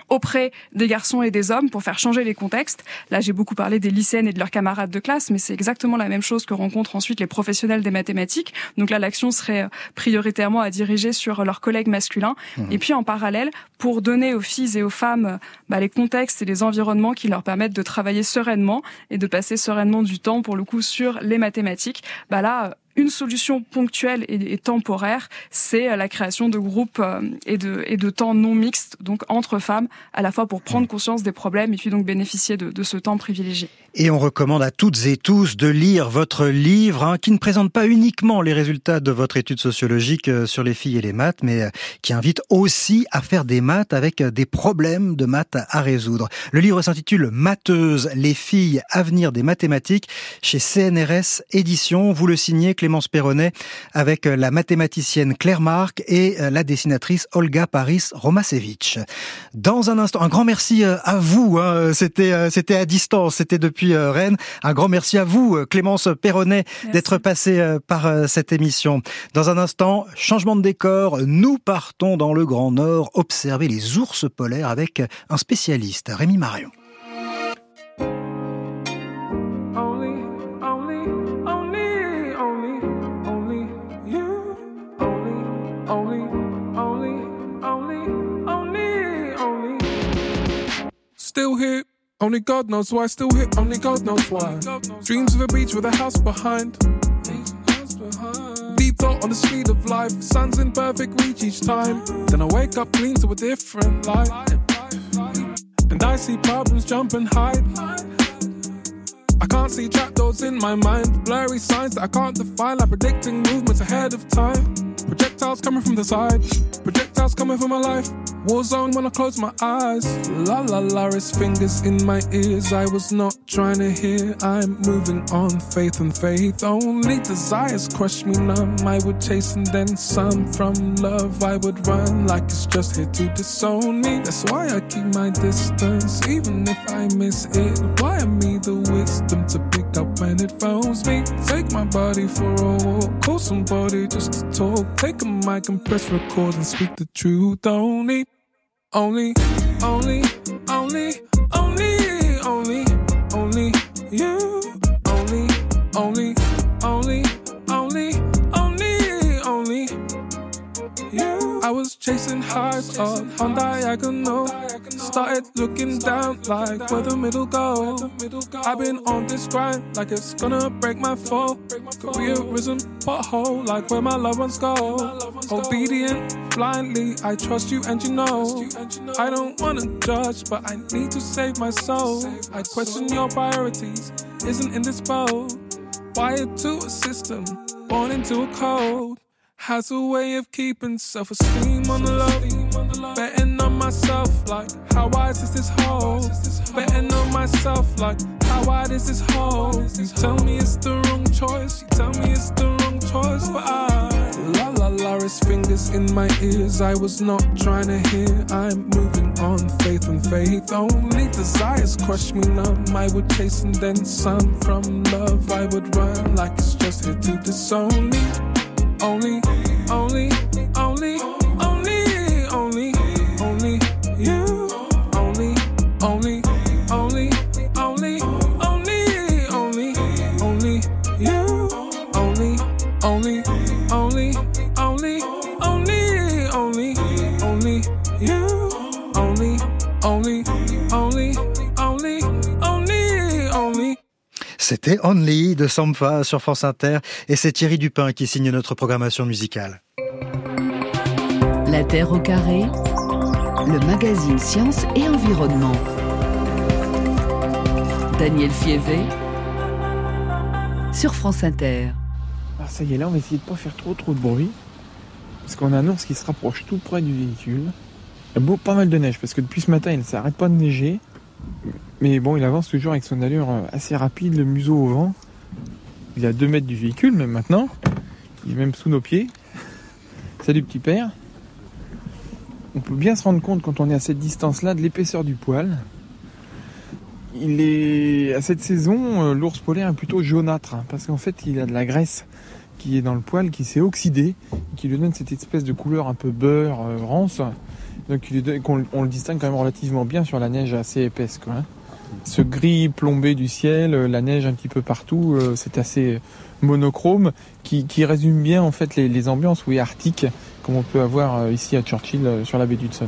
auprès des garçons et des hommes pour faire changer les contextes. Là, j'ai beaucoup parlé des lycéennes et de leurs camarades de classe, mais c'est exactement la même chose que rencontrent ensuite les professionnels des mathématiques. Donc là, l'action serait euh, prioritairement à diriger sur leurs collègues masculins. Mmh. Et puis en parallèle, pour donner aux filles et aux femmes bah, les contextes et les environnements qui leur permettent de travailler sereinement et de passer sereinement du temps, pour le coup, sur les mathématiques, bah là, une solution ponctuelle et, temporaire, c'est euh, la création de groupes euh, et de, et de temps non mixtes, donc entre femmes, à la fois pour prendre conscience des problèmes et puis donc bénéficier de, de ce temps privilégié. Et on recommande à toutes et tous de lire votre livre, hein, qui ne présente pas uniquement les résultats de votre étude sociologique euh, sur les filles et les maths, mais qui invite aussi à faire des maths avec des problèmes de maths à résoudre. Le livre s'intitule Matheuses, les filles, avenir des mathématiques, chez CNRS Éditions. Vous le signez, Clémence Perronnet avec euh, la mathématicienne Claire Marc et euh, la dessinatrice Olga Paris Romasevich. Dans un instant, un grand merci euh, à vous. Hein. C'était c'était à distance, c'était depuis Rennes. Un grand merci à vous, Clémence Perronnet, d'être passée par cette émission. Dans un instant, changement de décor. Nous partons dans le Grand Nord observer les ours polaires avec un spécialiste, Rémi Marion. Still here, only God knows why. Still here, only God knows why. Dreams of a beach with a house behind. Deep thought on the speed of life. Sun's in perfect reach each time. Then I wake up clean to a different light. And I see problems jump and hide. I can't see trapdoors in my mind. Blurry signs that I can't define, like predicting movements ahead of time. Projectiles coming from the side, projectiles coming from my life. War zone when I close my eyes. La la la, his fingers in my ears. I was not trying to hear. I'm moving on, faith and faith. Only desires crush me numb. I would chase and then some from love. I would run like it's just here to disown me. That's why I keep my distance, even if I miss it. Why am me the wisdom to pick up when it phones me? Take my body for a walk, call somebody just to talk. Take a mic and press record and speak the truth. Only, only, only, only, only, only, only you. Only, only, only, only, only, only you. I was chasing highs up on diagonal. Started looking down like where the middle go. I've been on this grind like it's gonna break my fall. Career Careerism pothole like where my loved ones go. Obedient blindly, I trust you and you know. I don't wanna judge, but I need to save my soul. I question your priorities, isn't in this boat. Wired to a system, born into a code has a way of keeping self esteem on the low. Betting on myself, like, how wise is this hole? Betting on myself, like, how wide is this hole? You tell me it's the wrong choice, you tell me it's the wrong choice, but I. La la la, his fingers in my ears. I was not trying to hear. I'm moving on, faith and faith. Only desires crush me numb. I would chase and then some from love. I would run like it's just here to disown me only, only, only, only, only, only, only, only, only, only you, only, only, only, only, only, only. C'était Only de Sampha sur France Inter et c'est Thierry Dupin qui signe notre programmation musicale. La Terre au carré, le magazine Sciences et Environnement. Daniel Fievé sur France Inter. Alors ça y est, là on va essayer de pas faire trop trop de bruit parce qu'on a un ours qui se rapproche tout près du véhicule. Il y a pas mal de neige parce que depuis ce matin il ne s'arrête pas de neiger. Mais bon, il avance toujours avec son allure assez rapide, le museau au vent. Il est à 2 mètres du véhicule, même maintenant. Il est même sous nos pieds. Salut petit père. On peut bien se rendre compte quand on est à cette distance-là de l'épaisseur du poil. Il est à cette saison, euh, l'ours polaire est plutôt jaunâtre hein, parce qu'en fait il a de la graisse qui est dans le poil qui s'est oxydée, qui lui donne cette espèce de couleur un peu beurre euh, rance. Donc on, le distingue quand même relativement bien sur la neige assez épaisse. Hein. Ce gris plombé du ciel, euh, la neige un petit peu partout, c'est assez monochrome qui, résume bien en fait les, les ambiances oui, arctiques comme on peut avoir ici à Churchill sur la baie d'Hudson.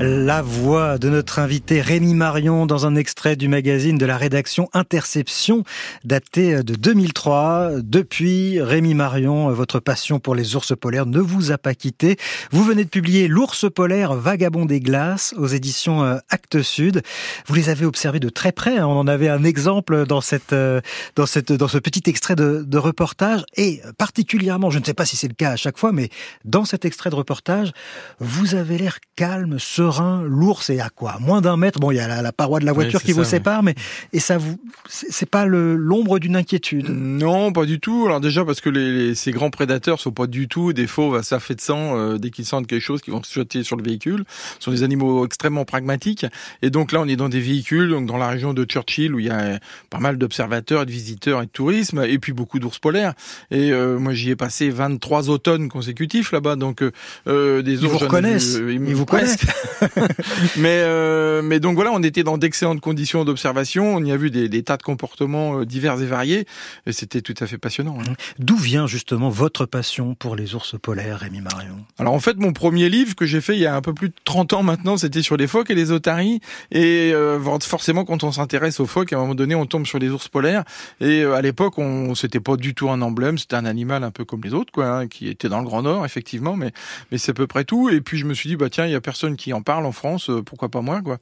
La voix de notre invité Rémi Marion dans un extrait du magazine de la rédaction Interception daté de 2003. Depuis, Rémi Marion, votre passion pour les ours polaires ne vous a pas quitté. Vous venez de publier L'ours polaire vagabond des glaces aux éditions euh, Actes Sud. Vous les avez observés de très près. Hein. On en avait un exemple dans cette, euh, dans cette, dans ce petit extrait de, de reportage et particulièrement, je ne sais pas si c'est le cas à chaque fois, mais dans cet extrait de reportage, vous avez l'air calme, serein, l'ours est à quoi? Moins d'un mètre? Bon, il y a la, paroi de la voiture qui vous sépare, mais et ça vous, c'est pas l'ombre d'une inquiétude? Non, pas du tout. Alors déjà parce que les, ces grands prédateurs sont pas du tout des fauves à fait de sang euh, dès qu'ils sentent quelque chose, qui vont se jeter sur le véhicule. Ce sont des animaux extrêmement pragmatiques. Et donc là, on est dans des véhicules, donc dans la région de Churchill où il y a pas mal d'observateurs, de visiteurs et de tourisme, et puis beaucoup d'ours polaires. Et euh, moi, j'y ai passé 23 automnes consécutifs là-bas, donc euh, des ours. Ils vous reconnaissent. ils vous connaissent. mais euh, mais donc voilà, on était dans d'excellentes conditions d'observation. On y a vu des, des tas de comportements euh, divers et variés. Et c'était tout à fait passionnant. Hein. D'où vient justement votre passion pour les ours polaires, Rémi Marion? Alors en fait, mon premier livre que j'ai fait il y a un peu plus de 30 ans maintenant, c'était sur les phoques et les otaries. Et euh, forcément, quand on s'intéresse aux phoques, à un moment donné, on tombe sur les ours polaires. Et à l'époque, on c'était pas du tout un emblème. C'était un animal un peu comme les autres, quoi, hein, qui était dans le Grand Nord, effectivement. Mais mais c'est à peu près tout. Et puis je me suis dit, bah tiens, il y a personne qui en parle en France, euh, pourquoi pas moi, quoi.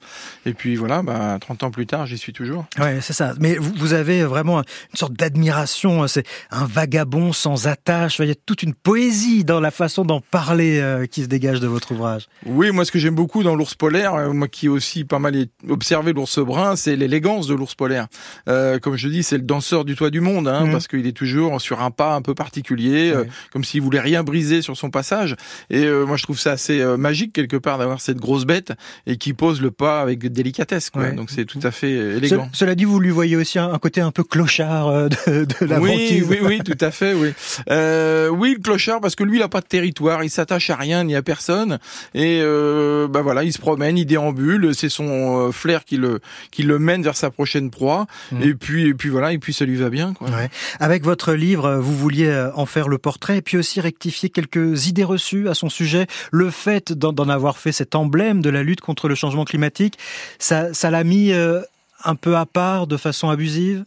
Et puis voilà, bah, 30 ans plus tard, j'y suis toujours. Ouais, c'est ça. Mais vous, avez vraiment une sorte d'admiration. Hein. C'est un vagabond sans attache. Il y a toute une poésie dans la façon d'en parler euh, qui se dégage de votre ouvrage. Oui, moi, ce que j'aime beaucoup dans l'ours polaire, euh, moi qui ai aussi pas mal observé l'ours brun, c'est l'élégance de l'ours polaire. comme je dis, c'est le danseur du toit du monde, hein, mmh. parce qu'il est toujours sur un pas un peu particulier, comme s'il voulait rien briser sur son passage. Et moi, je trouve ça assez magique quelque part d'avoir cette grosse bête et qui pose le pas avec délicatesse. Quoi. Donc c'est tout à fait élégant. cela dit, vous lui voyez aussi un, côté un peu clochard euh, de, de la oui, oui, oui, tout à fait. Oui, euh, oui, le clochard parce que lui, il a pas de territoire, il s'attache à rien ni à personne et euh, bah voilà, il se promène, il déambule. C'est son euh, flair qui le qui le mène vers sa prochaine proie. Mmh. Et puis et puis voilà, et puis ça lui va bien. Quoi. Ouais. Avec votre livre, vous vouliez euh, en faire le portrait et puis aussi rectifier quelques idées reçues à son sujet. Le fait d'en avoir fait emblème de la lutte contre le changement climatique, ça, ça l'a mis euh, un peu à part, de façon abusive?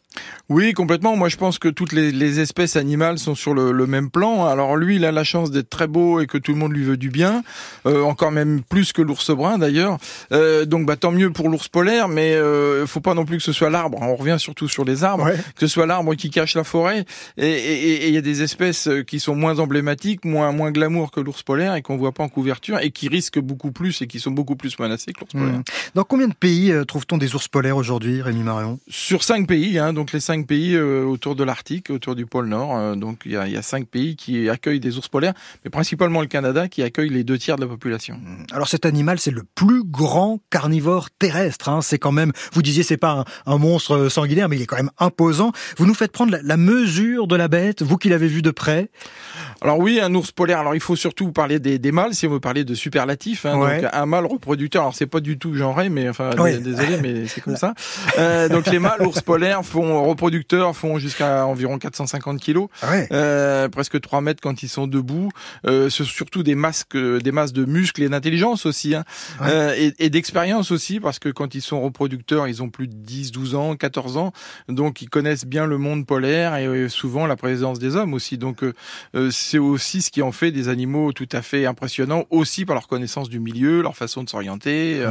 Oui, complètement. Moi, je pense que toutes les, espèces animales sont sur le, même plan. Alors lui, il a la chance d'être très beau et que tout le monde lui veut du bien, euh, encore même plus que l'ours brun d'ailleurs. Euh, donc, bah tant mieux pour l'ours polaire, mais euh, faut pas non plus que ce soit l'arbre. On revient surtout sur les arbres, que ce soit l'arbre qui cache la forêt. Et il y a des espèces qui sont moins emblématiques, moins moins glamour que l'ours polaire et qu'on voit pas en couverture et qui risquent beaucoup plus et qui sont beaucoup plus menacés que l'ours polaire. Mmh. Dans combien de pays euh, trouve-t-on des ours polaires aujourd'hui? Rémi Marion Sur cinq pays, hein, donc les cinq pays euh, autour de l'Arctique, autour du pôle Nord. Euh, donc il y, a, cinq pays qui accueillent des ours polaires, mais principalement le Canada qui accueille les deux tiers de la population. Mmh. Alors cet animal, c'est le plus grand carnivore terrestre. Hein. C'est quand même, vous disiez, c'est pas un, monstre sanguinaire, mais il est quand même imposant. Vous nous faites prendre la, mesure de la bête, vous qui l'avez vu de près. Alors oui, un ours polaire. Alors il faut surtout parler des, mâles, si on veut parler de superlatifs. Hein. Donc un mâle reproducteur. Alors c'est pas du tout genré, mais enfin désolé, mais c'est comme ça. Euh, donc les mâles ours polaires font reproducteurs font jusqu'à environ 450 kilos, ah euh, presque 3 mètres quand ils sont debout. Euh, surtout des masques, des masses de muscles et d'intelligence aussi, hein. euh, et, et d'expérience aussi parce que quand ils sont reproducteurs, ils ont plus de 10, 12 ans, 14 ans, donc ils connaissent bien le monde polaire et euh, souvent la présence des hommes aussi. Donc euh, c'est aussi ce qui en fait des animaux tout à fait impressionnants aussi par leur connaissance du milieu, leur façon de s'orienter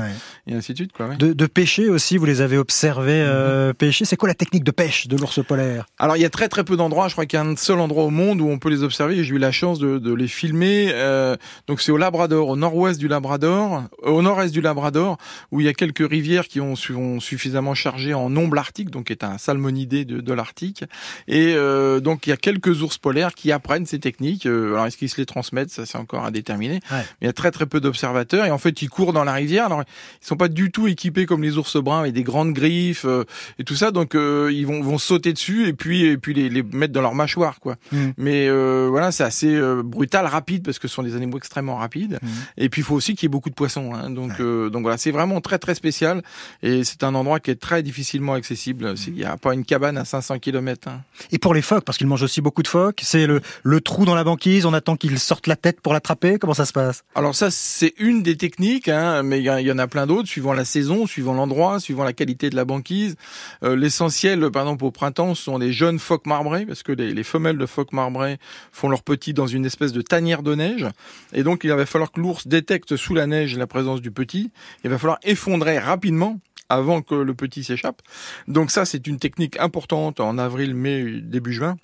et ainsi de suite. Quoi, de, de pêcher aussi, vous les avez observés euh, pêcher. C'est quoi la technique de pêche de l'ours polaire? Alors il y a très très peu d'endroits, je crois qu'il y a un seul endroit au monde où on peut les observer, j'ai eu la chance de, de les filmer, euh, donc c'est au Labrador, au nord-ouest du Labrador, euh, au nord-est du Labrador, où il y a quelques rivières qui ont, sont suffisamment chargées en ombre arctique, donc qui est un salmonidé de, de l'Arctique, et euh, donc il y a quelques ours polaires qui apprennent ces techniques, alors est-ce qu'ils se les transmettent, ça c'est encore à déterminer, mais il y a très très peu d'observateurs, et en fait ils courent dans la rivière, alors ils sont pas du tout équipés comme les ours bruns avec des grandes griffes euh, et tout ça, donc euh, ils vont, vont sauter dessus et puis et puis les, les mettre dans leur mâchoire quoi. Mm. Mais euh, voilà, c'est assez brutal, rapide parce que ce sont des animaux extrêmement rapides. Mm. Et puis il faut aussi qu'il y ait beaucoup de poissons. Hein. Donc donc voilà, c'est vraiment très très spécial et c'est un endroit qui est très difficilement accessible. Il n'y a pas une cabane à 500 km. Hein. Et pour les phoques, parce qu'ils mangent aussi beaucoup de phoques, c'est le, le trou dans la banquise, on attend qu'ils sortent la tête pour l'attraper, comment ça se passe? Alors ça, c'est une des techniques, hein, mais il y, y, en a plein d'autres, suivant la saison, suivant l'endroit, suivant la qualité de la banquise. Euh, L'essentiel, par exemple, au printemps, sont les jeunes phoques marbrés, parce que les, les femelles de phoques marbrés font leurs petits dans une espèce de tanière de neige. Et donc, il va falloir que l'ours détecte sous la neige la présence du petit. Il va falloir effondrer rapidement avant que le petit s'échappe. Donc ça, c'est une technique importante en avril, mai, début juin.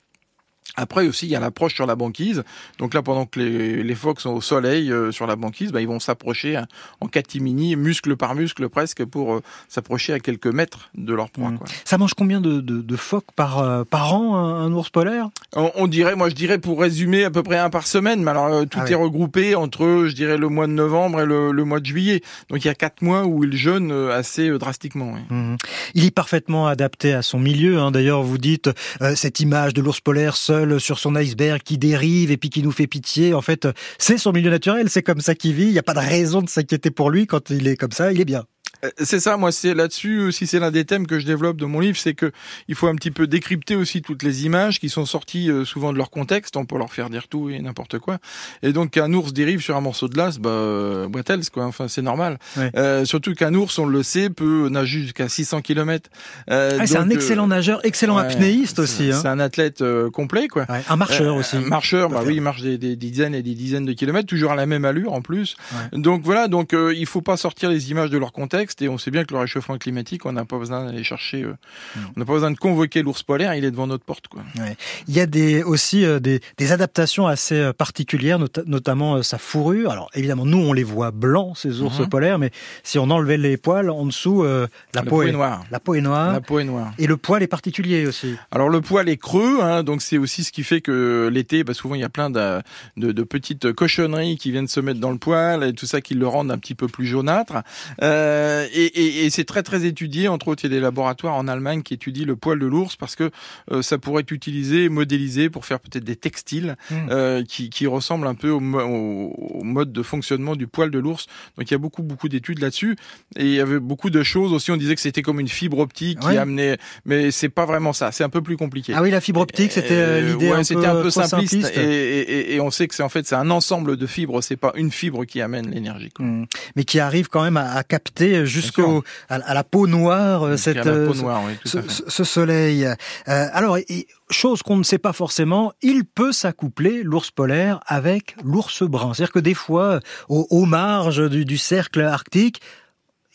Après aussi, il y a l'approche sur la banquise. Donc là, pendant que les, les phoques sont au soleil euh, sur la banquise, bah, ils vont s'approcher hein, en catimini, muscle par muscle presque, pour euh, s'approcher à quelques mètres de leur proie. Mmh. Quoi. Ça mange combien de, de, de phoques par, euh, par an, un, un ours polaire? On, on, dirait, moi je dirais pour résumer, à peu près un par semaine. Mais alors tout ah est regroupé entre, je dirais, le mois de novembre et le, le, mois de juillet. Donc il y a quatre mois où il jeûne assez drastiquement. Oui. Mmh. Il est parfaitement adapté à son milieu. Hein. D'ailleurs, vous dites cette image de l'ours polaire seul sur son iceberg qui dérive et puis qui nous fait pitié. En fait, c'est son milieu naturel, c'est comme ça qu'il vit. Il n'y a pas de raison de s'inquiéter pour lui quand il est comme ça, il est bien. C'est ça, moi, c'est là-dessus aussi, c'est l'un des thèmes que je développe dans mon livre, c'est que il faut un petit peu décrypter aussi toutes les images qui sont sorties euh, souvent de leur contexte. On peut leur faire dire tout et n'importe quoi. Et donc, qu'un ours dérive sur un morceau de glace, bah, euh, what quoi. Enfin, c'est normal. Ouais. Euh, surtout qu'un ours, on le sait, peut nager jusqu'à 600 km. Euh, ah, c'est un excellent nageur, excellent ouais, apnéiste aussi. C'est hein. un athlète euh, complet, quoi. Ouais, un marcheur aussi. Un marcheur, bah oui, il marche des, des, dizaines et des dizaines de kilomètres, toujours à la même allure en plus. Donc voilà, donc euh, il faut pas sortir les images de leur contexte on sait bien que le réchauffement climatique, on n'a pas besoin d'aller chercher, euh, mmh. on n'a pas besoin de convoquer l'ours polaire, il est devant notre porte. Quoi. Ouais. Il y a des, aussi euh, des, des, adaptations assez euh, particulières, not notamment sa fourrure. Alors évidemment, nous on les voit blancs ces ours mmh. polaires, mais si on enlevait les poils en dessous, la peau, est, est noire. La peau est noire. La peau est noire. Et le poil est particulier aussi. Alors le poil est creux, hein, donc c'est aussi ce qui fait que l'été, bah, souvent il y a plein de, de, de, petites cochonneries qui viennent se mettre dans le poil et tout ça qui le rendent un petit peu plus jaunâtre. Et, et, et c'est très très étudié, entre autres il y a des laboratoires en Allemagne qui étudient le poil de l'ours parce que euh, ça pourrait être utilisé, modélisé pour faire peut-être des textiles mmh. euh, qui, qui, ressemblent un peu au, au, au, mode de fonctionnement du poil de l'ours. Donc il y a beaucoup beaucoup d'études là-dessus et il y avait beaucoup de choses aussi. On disait que c'était comme une fibre optique ouais. qui amenait, mais c'est pas vraiment ça. C'est un peu plus compliqué. Ah oui, la fibre optique, c'était euh, l'idée ouais, un, c'était un peu simpliste, simpliste. Et, et, et, on sait que c'est en fait c'est un ensemble de fibres. C'est pas une fibre qui amène l'énergie. Mmh. Mais qui arrive quand même à, à capter jusqu'au à, à, la peau noire cette, peau noire, oui, ce, ce, soleil. Euh, alors, et, chose qu'on ne sait pas forcément, il peut s'accoupler, l'ours polaire, avec l'ours brun. C'est-à-dire que des fois, aux, aux marges du, du cercle arctique,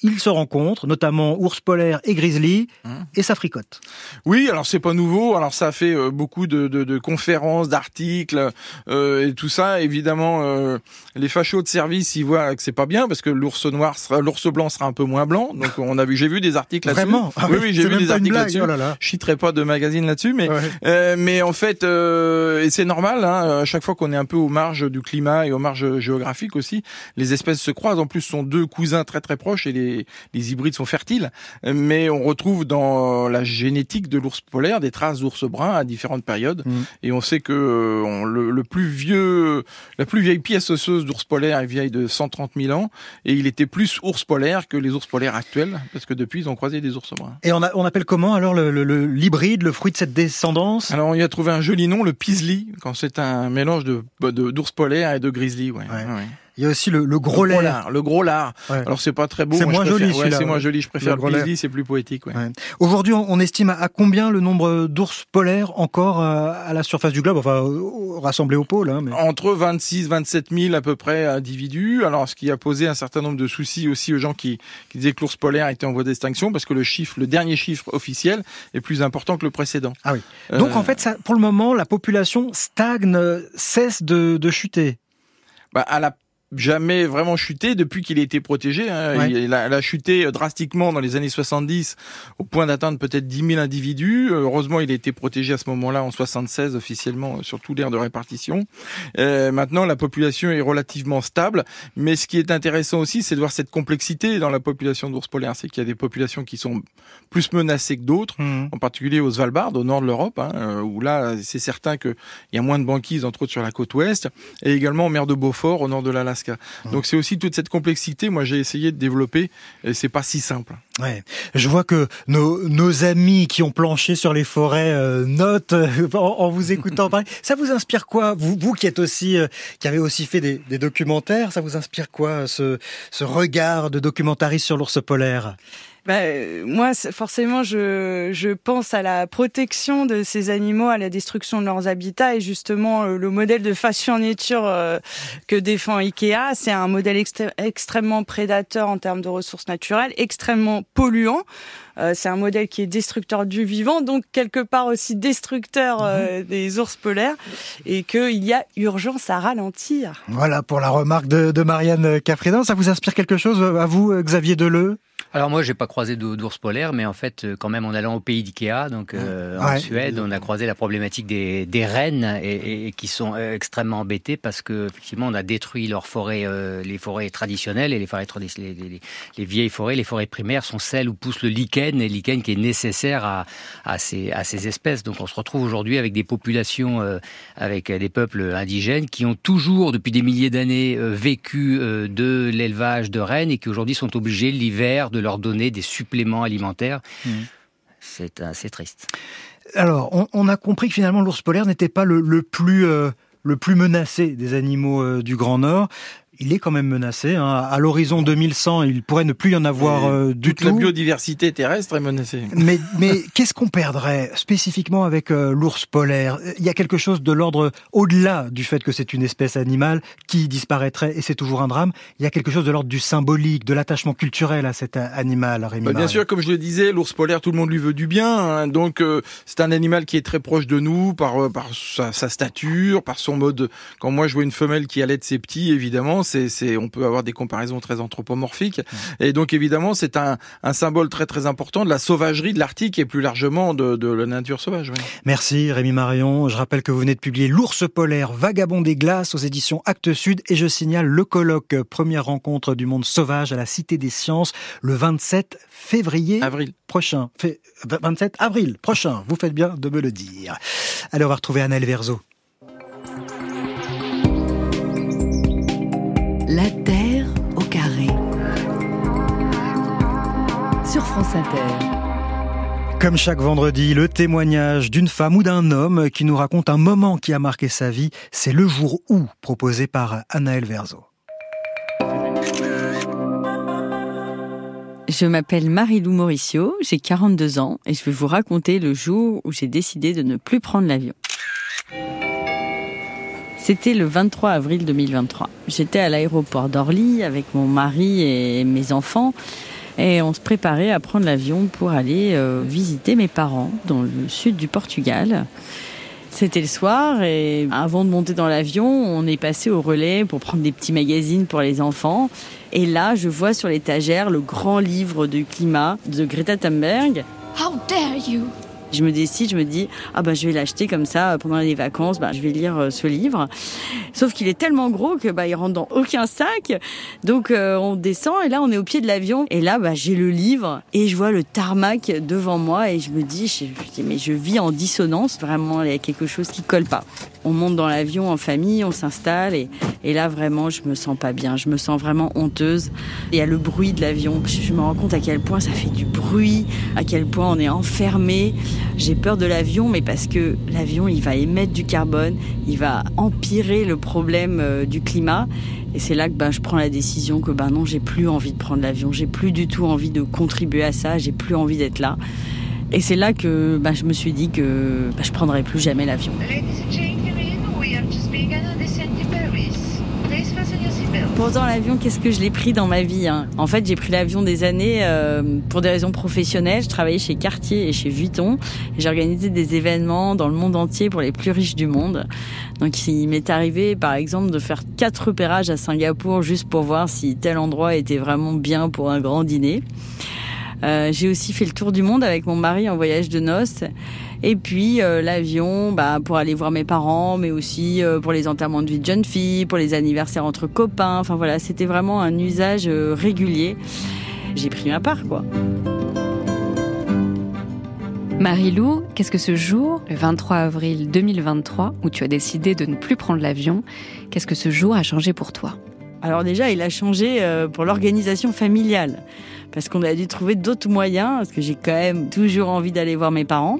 ils se rencontrent, notamment ours polaire et grizzly, mmh. et ça fricote. Oui, alors c'est pas nouveau. Alors ça fait euh, beaucoup de, de, de conférences, d'articles euh, et tout ça. Évidemment, euh, les fachos de service, ils voient que c'est pas bien parce que l'ours noir, l'ours blanc sera un peu moins blanc. Donc on a vu, j'ai vu des articles là-dessus. Vraiment ah, Oui, oui, j'ai vu des articles là-dessus. Oh là là. Je citerai pas de magazine là-dessus, mais ouais. Euh, mais en fait, euh, et c'est normal. Hein, à chaque fois qu'on est un peu aux marges du climat et aux marges géographiques aussi, les espèces se croisent. En plus, sont deux cousins très très proches et les les hybrides sont fertiles, mais on retrouve dans la génétique de l'ours polaire des traces d'ours brun à différentes périodes. Mmh. Et on sait que on, le, le, plus vieux, la plus vieille pièce osseuse d'ours polaire est vieille de 130 000 ans, et il était plus ours polaire que les ours polaires actuels, parce que depuis ils ont croisé des ours bruns. Et on, a, on appelle comment alors l'hybride, le, le, fruit de cette descendance? Alors on y a trouvé un joli nom, le pisli, quand c'est un mélange de d'ours polaire et de grizzly. Ouais. Ouais. Ouais. Il y a aussi le, gros lard. Le gros lard. Alors c'est pas très beau. C'est moins joli. c'est moins joli. Je préfère le, grizzly, c'est plus poétique. Aujourd'hui, on estime à combien le nombre d'ours polaires encore euh, à la surface du globe, enfin rassemblés au pôle. Hein, Entre 26 27 000 à peu près individus. Alors ce qui a posé un certain nombre de soucis aussi aux gens qui, qui disaient que l'ours polaire était en voie d'extinction parce que le chiffre, le dernier chiffre officiel est plus important que le précédent. Ah oui. Donc en fait, ça, pour le moment, la population stagne, cesse de, de chuter. Bah, à la jamais vraiment chuté depuis qu'il a été protégé. Hein. Il, a, chuté drastiquement dans les années 70 au point d'atteindre peut-être 10 000 individus. Heureusement, il a été protégé à ce moment-là en 76 officiellement sur tout l'aire de répartition. Euh, maintenant, la population est relativement stable. Mais ce qui est intéressant aussi, c'est de voir cette complexité dans la population d'ours polaires. C'est qu'il y a des populations qui sont plus menacées que d'autres, mmh. en particulier au Svalbard, au nord de l'Europe, hein, où là, c'est certain qu'il y a moins de banquises, entre autres sur la côte ouest, et également en mer de Beaufort, au nord de l'Alaska. Donc c'est aussi toute cette complexité. Moi, j'ai essayé de développer. Et c'est pas si simple. Ouais. Je vois que nos, nos amis qui ont planché sur les forêts euh, notent en, vous écoutant parler. Ça vous inspire quoi vous, vous qui êtes aussi, euh, qui avez aussi fait des, des, documentaires, ça vous inspire quoi ce, ce regard de documentariste sur l'ours polaire? Bah, moi, forcément, je, je pense à la protection de ces animaux, à la destruction de leurs habitats, et justement, euh, le modèle de fashion nature euh, que défend Ikea, c'est un modèle extrêmement prédateur en termes de ressources naturelles, extrêmement polluant. Euh, c'est un modèle qui est destructeur du vivant, donc quelque part aussi destructeur mhm. des ours polaires, et qu'il y a urgence à ralentir. Voilà pour la remarque de, de Marianne Cafrédin. Ça vous inspire quelque chose à vous, Xavier Deleu? Alors moi, j'ai pas croisé d'ours polaires, mais en fait, euh, quand même, en allant au pays d'Ikea, donc euh, en Suède, on a croisé la problématique des, des rennes et, qui sont euh, extrêmement embêtés parce que effectivement, on a détruit leurs forêts, les forêts traditionnelles et les forêts les, les, les, vieilles forêts, les forêts primaires sont celles où pousse le lichen et le lichen qui est nécessaire à, à, ces, à ces espèces. Donc, on se retrouve aujourd'hui avec des populations, avec des peuples indigènes qui ont toujours, depuis des milliers d'années, vécu de l'élevage de rennes et qui aujourd'hui sont obligés l'hiver de leur donner des suppléments alimentaires. Mmh. C'est assez triste. Alors, on, a compris que finalement l'ours polaire n'était pas le, plus euh, le plus menacé des animaux euh, du Grand Nord il est quand même menacé. Hein. À l'horizon 2100, il pourrait ne plus y en avoir euh, du tout. La biodiversité terrestre est menacée. Mais, mais qu'est-ce qu'on perdrait spécifiquement avec euh, l'ours polaire? Il y a quelque chose de l'ordre au-delà du fait que c'est une espèce animale qui disparaîtrait et c'est toujours un drame. Il y a quelque chose de l'ordre du symbolique, de l'attachement culturel à cet animal. Rémi bah, bien sûr, comme je le disais, l'ours polaire, tout le monde lui veut du bien. Hein. donc euh, c'est un animal qui est très proche de nous par, par sa, sa, stature, par son mode. Quand moi je vois une femelle qui allait de ses petits, évidemment, c'est, on peut avoir des comparaisons très anthropomorphiques. Et donc évidemment, c'est un, un, symbole très très important de la sauvagerie de l'Arctique et plus largement de, de la nature sauvage. Merci Rémi Marion. Je rappelle que vous venez de publier L'ours polaire, vagabond des glaces aux éditions Actes Sud et je signale le colloque première rencontre du monde sauvage à la Cité des Sciences le 27 février avril. prochain. 27 avril prochain. Vous faites bien de me le dire. Allez, on va retrouver Annelle Verzo. La Terre au carré. Sur France Inter. Comme chaque vendredi, le témoignage d'une femme ou d'un homme qui nous raconte un moment qui a marqué sa vie, c'est le jour où, proposé par Anaël Verzo. Je m'appelle Marie-Lou Mauricio, j'ai 42 ans et je vais vous raconter le jour où j'ai décidé de ne plus prendre l'avion. C'était le 23 avril 2023. J'étais à l'aéroport d'Orly avec mon mari et mes enfants et on se préparait à prendre l'avion pour aller euh, visiter mes parents dans le sud du Portugal. C'était le soir et avant de monter dans l'avion, on est passé au relais pour prendre des petits magazines pour les enfants. Et là, je vois sur l'étagère le grand livre du climat de Greta Thunberg. Je me décide, je me dis ah ben je vais l'acheter comme ça pendant les vacances, ben, je vais lire euh, ce livre. Sauf qu'il est tellement gros que bah il rentre dans aucun sac. Donc euh, on descend et là on est au pied de l'avion et là bah j'ai le livre et je vois le tarmac devant moi et je me dis je, dis mais je vis en dissonance vraiment il y a quelque chose qui colle pas. On monte dans l'avion en famille, on s'installe et, là vraiment je me sens pas bien, je me sens vraiment honteuse. Il y a le bruit de l'avion, je me rends compte à quel point ça fait du bruit, à quel point on est enfermé. J'ai peur de l'avion, mais parce que l'avion, il va émettre du carbone, il va empirer le problème euh, du climat. Et c'est là que ben, je prends la décision que ben non, j'ai plus envie de prendre l'avion, j'ai plus du tout envie de contribuer à ça, j'ai plus envie d'être là. Et c'est là que ben, je me suis dit que ben, je prendrai plus jamais l'avion. Pourtant, l'avion, qu'est-ce que je l'ai pris dans ma vie hein? En fait, j'ai pris l'avion des années euh, pour des raisons professionnelles. Je travaillais chez Cartier et chez Vuitton. J'ai organisé des événements dans le monde entier pour les plus riches du monde. Donc, il m'est arrivé, par exemple, de faire quatre repérages à Singapour juste pour voir si tel endroit était vraiment bien pour un grand dîner. Euh, j'ai aussi fait le tour du monde avec mon mari en voyage de noces. Et puis euh, l'avion, bah, pour aller voir mes parents, mais aussi euh, pour les enterrements de vie de jeunes filles, pour les anniversaires entre copains. Enfin voilà, c'était vraiment un usage régulier. J'ai pris ma part, quoi. Marie-Lou, qu'est-ce que ce jour, le 23 avril 2023, où tu as décidé de ne plus prendre l'avion, qu'est-ce que ce jour a changé pour toi? Alors déjà, il a changé pour l'organisation familiale, parce qu'on a dû trouver d'autres moyens, parce que j'ai quand même toujours envie d'aller voir mes parents.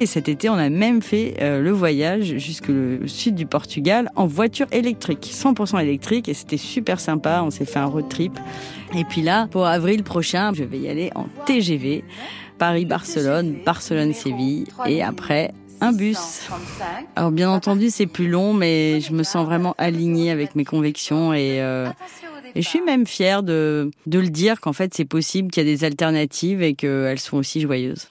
Et cet été, on a même fait euh, le voyage jusque le sud du Portugal en voiture électrique, 100% électrique, et c'était super sympa. On s'est fait un road trip. Et puis là, pour avril prochain, je vais y aller en TGV, Paris-Barcelone, Barcelone-Séville, et après un bus. Alors bien entendu, c'est plus long, mais je me sens vraiment alignée avec mes convictions et euh, et je suis même fière de, de le dire qu'en fait c'est possible, qu'il y a des alternatives et qu'elles sont aussi joyeuses.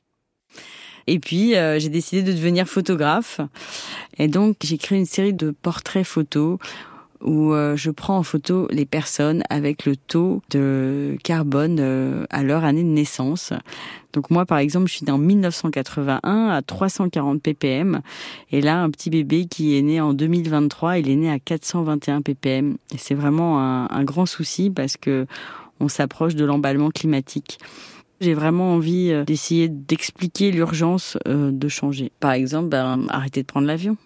Et puis, euh, j'ai décidé de devenir photographe. Et donc, j'ai créé une série de portraits photos où euh, je prends en photo les personnes avec le taux de carbone euh, à leur année de naissance. Donc moi, par exemple, je suis en 1981 à 340 ppm. Et là, un petit bébé qui est né en 2023, il est né à 421 ppm. Et c'est vraiment un, un grand souci parce que on s'approche de l'emballement climatique. J'ai vraiment envie euh, d'essayer d'expliquer l'urgence de changer. Par exemple, ben, arrêter de prendre l'avion.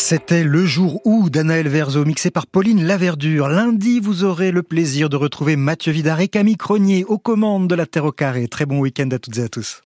C'était le jour où d'Anaël Verzo, mixé par Pauline Laverdure. Lundi, vous aurez le plaisir de retrouver Mathieu Vidar et Camille Cronier aux commandes de la Terre au Carré. Très bon week-end à toutes et à tous.